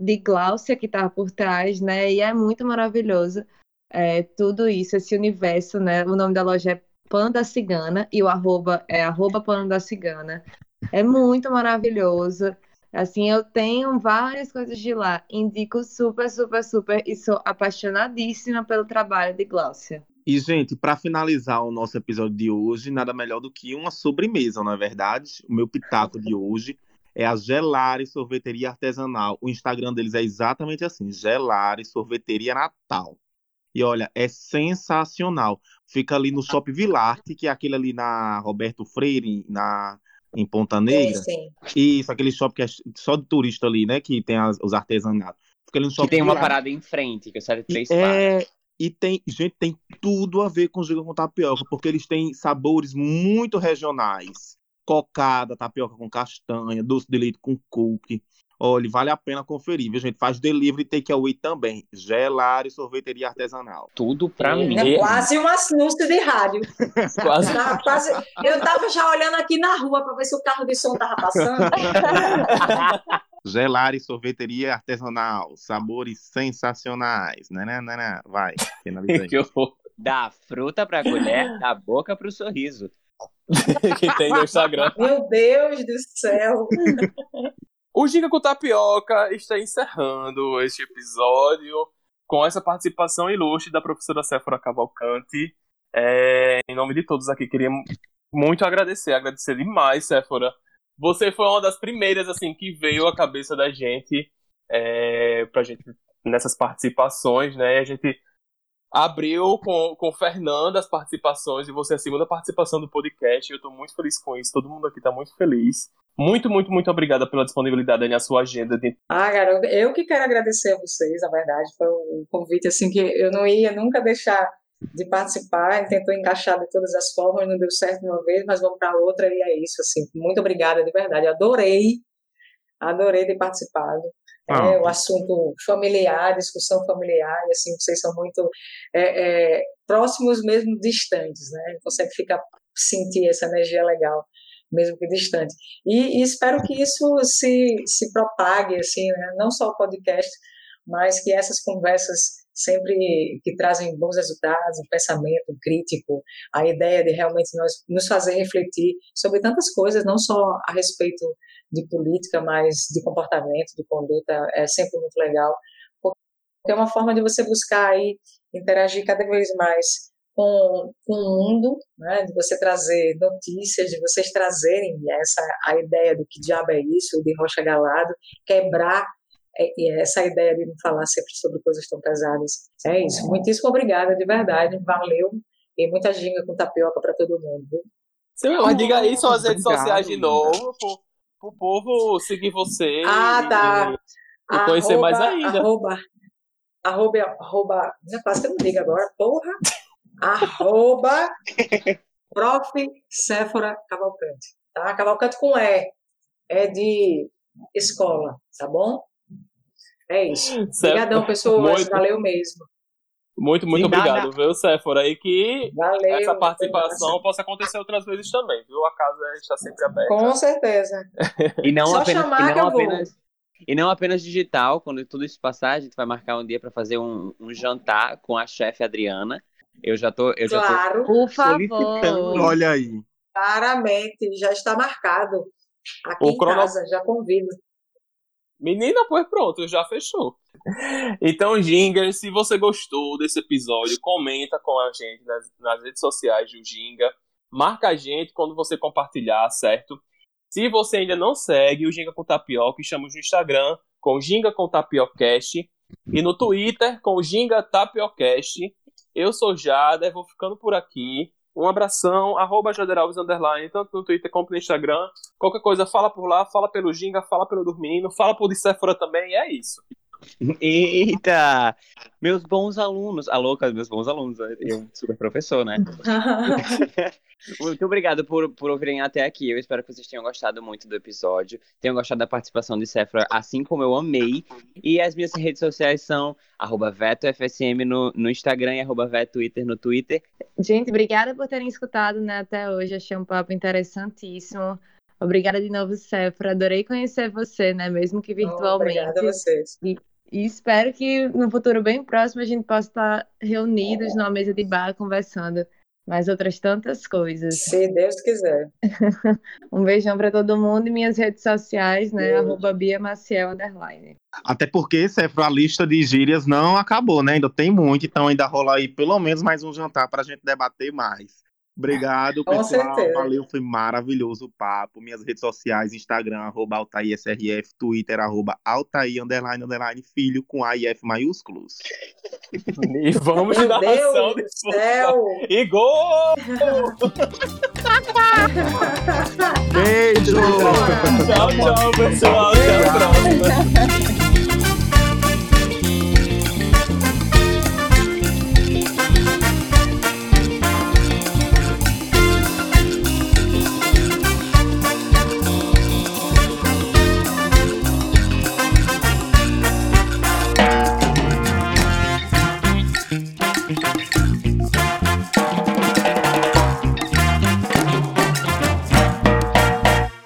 de Gláucia que está por trás, né? E é muito maravilhoso é, tudo isso, esse universo, né? O nome da loja é Panda Cigana e o arroba é arroba Panda Cigana. É muito maravilhoso. Assim, eu tenho várias coisas de lá. Indico super, super, super e sou apaixonadíssima pelo trabalho de Gláucia. E, gente, para finalizar o nosso episódio de hoje, nada melhor do que uma sobremesa, não é verdade? O meu pitaco de hoje é a Gelari Sorveteria Artesanal. O Instagram deles é exatamente assim: Gelari Sorveteria Natal. E olha, é sensacional. Fica ali no Shopping Vilarte, que é aquele ali na Roberto Freire, na em Ponta Negra. Sim, sim. Isso, aquele shopping que é só de turista ali, né? Que tem as, os artesanatos. Fica ali no shopping que tem uma parada em frente, que serve três e é... E tem, gente, tem tudo a ver com giga com tapioca, porque eles têm sabores muito regionais. Cocada, tapioca com castanha, doce de leite com cookie. Olha, vale a pena conferir, viu, gente? Faz delivery takeaway também. Gelari sorveteria artesanal. Tudo pra mim. É quase um anúncio de rádio. quase. Tá, quase. Eu tava já olhando aqui na rua para ver se o carro de som tava passando. Gelari sorveteria artesanal. Sabores sensacionais. Né, né, né, né. Vai, finaliza aí. Da fruta pra colher, da boca pro sorriso. que tem no Instagram. Meu Deus do céu. O Giga com Tapioca está encerrando este episódio com essa participação ilustre da professora Séfora Cavalcante. É, em nome de todos aqui, queria muito agradecer, agradecer demais, Séfora. Você foi uma das primeiras assim que veio à cabeça da gente é, pra gente nessas participações, né? A gente abriu com, com Fernanda as participações e você é a segunda participação do podcast. Eu estou muito feliz com isso, todo mundo aqui está muito feliz. Muito, muito, muito obrigada pela disponibilidade na sua agenda. De... Ah, garoto, eu que quero agradecer a vocês, na verdade. Foi um convite assim que eu não ia nunca deixar de participar, tentou encaixar de todas as formas, não deu certo uma vez, mas vamos para outra e é isso, assim. Muito obrigada de verdade. Adorei, adorei ter participado. Ah. É, o assunto familiar, discussão familiar, e assim, vocês são muito é, é, próximos mesmo distantes, né? Consegue ficar sentir essa energia legal mesmo que distante. E, e, espero que isso se, se propague, assim, né? não só o podcast, mas que essas conversas sempre que trazem bons resultados, um pensamento crítico, a ideia de realmente nós nos fazer refletir sobre tantas coisas, não só a respeito de política, mas de comportamento, de conduta, é sempre muito legal, porque é uma forma de você buscar aí interagir cada vez mais com, com o mundo, né, de você trazer notícias, de vocês trazerem essa a ideia do que diabo é isso, de Rocha Galado, quebrar é, essa ideia de não falar sempre sobre coisas tão pesadas. É isso. Muitíssimo obrigada, de verdade. Valeu. E muita ginga com tapioca para todo mundo. Viu? Sim, mas diga aí suas redes sociais de novo, para o povo seguir você. Ah, tá. E, e conhecer arroba, mais ainda. Arroba, arroba, arroba, quase que eu não digo agora, porra arroba prof. Séfora Cavalcante. Tá? Cavalcante com E. É de escola, tá bom? É isso. Obrigadão, pessoas. Muito, Valeu mesmo. Muito, muito obrigado, viu, Séfora? E que Valeu, essa participação possa acontecer outras vezes também, viu? A casa está sempre aberta. Com certeza. e não Só apenas, chamar e não apenas, e não apenas digital, quando tudo isso passar, a gente vai marcar um dia para fazer um, um jantar com a chefe Adriana eu já tô, eu claro, já tô por favor. Olha aí. Claramente, já está marcado. Aqui o em crono... casa, já convido. Menina, pois pronto, já fechou. Então, Ginga, se você gostou desse episódio, comenta com a gente nas, nas redes sociais do Ginga. Marca a gente quando você compartilhar, certo? Se você ainda não segue o Ginga com Tapioca, estamos no Instagram com Ginga com Tapiocast e no Twitter com Ginga Tapiocast. Eu sou Jada, vou ficando por aqui. Um abração, arroba Jaderalves Underline, tanto no Twitter como no Instagram. Qualquer coisa, fala por lá, fala pelo Ginga, fala pelo Dormindo, fala por Dicéfora também, é isso. Eita! Meus bons alunos. Alô, meus bons alunos. Eu super professor, né? muito obrigado por, por ouvirem até aqui. Eu espero que vocês tenham gostado muito do episódio. Tenham gostado da participação de Sephora, assim como eu amei. E as minhas redes sociais são VetoFSM no, no Instagram e arroba VetoTwitter no Twitter. Gente, obrigada por terem escutado né, até hoje. Achei um papo interessantíssimo. Obrigada de novo, Sephora. Adorei conhecer você, né? Mesmo que virtualmente. Obrigada a vocês. E e espero que no futuro bem próximo a gente possa estar reunidos numa mesa de bar conversando. mais outras tantas coisas. Se Deus quiser. um beijão para todo mundo e minhas redes sociais, né? Arroba Bia Maciel, underline. Até porque, Cefro, a lista de gírias não acabou, né? Ainda tem muito, então ainda rola aí pelo menos mais um jantar para a gente debater mais. Obrigado, Com pessoal. certeza. Valeu, foi maravilhoso o papo. Minhas redes sociais, Instagram, arroba AltairSRF, Twitter, arroba Altair, underline, underline, filho, com A e F maiúsculos. E vamos de Meu narração Deus do depois. céu! E gol! Beijo! Tchau, tchau, pessoal. Até a próxima.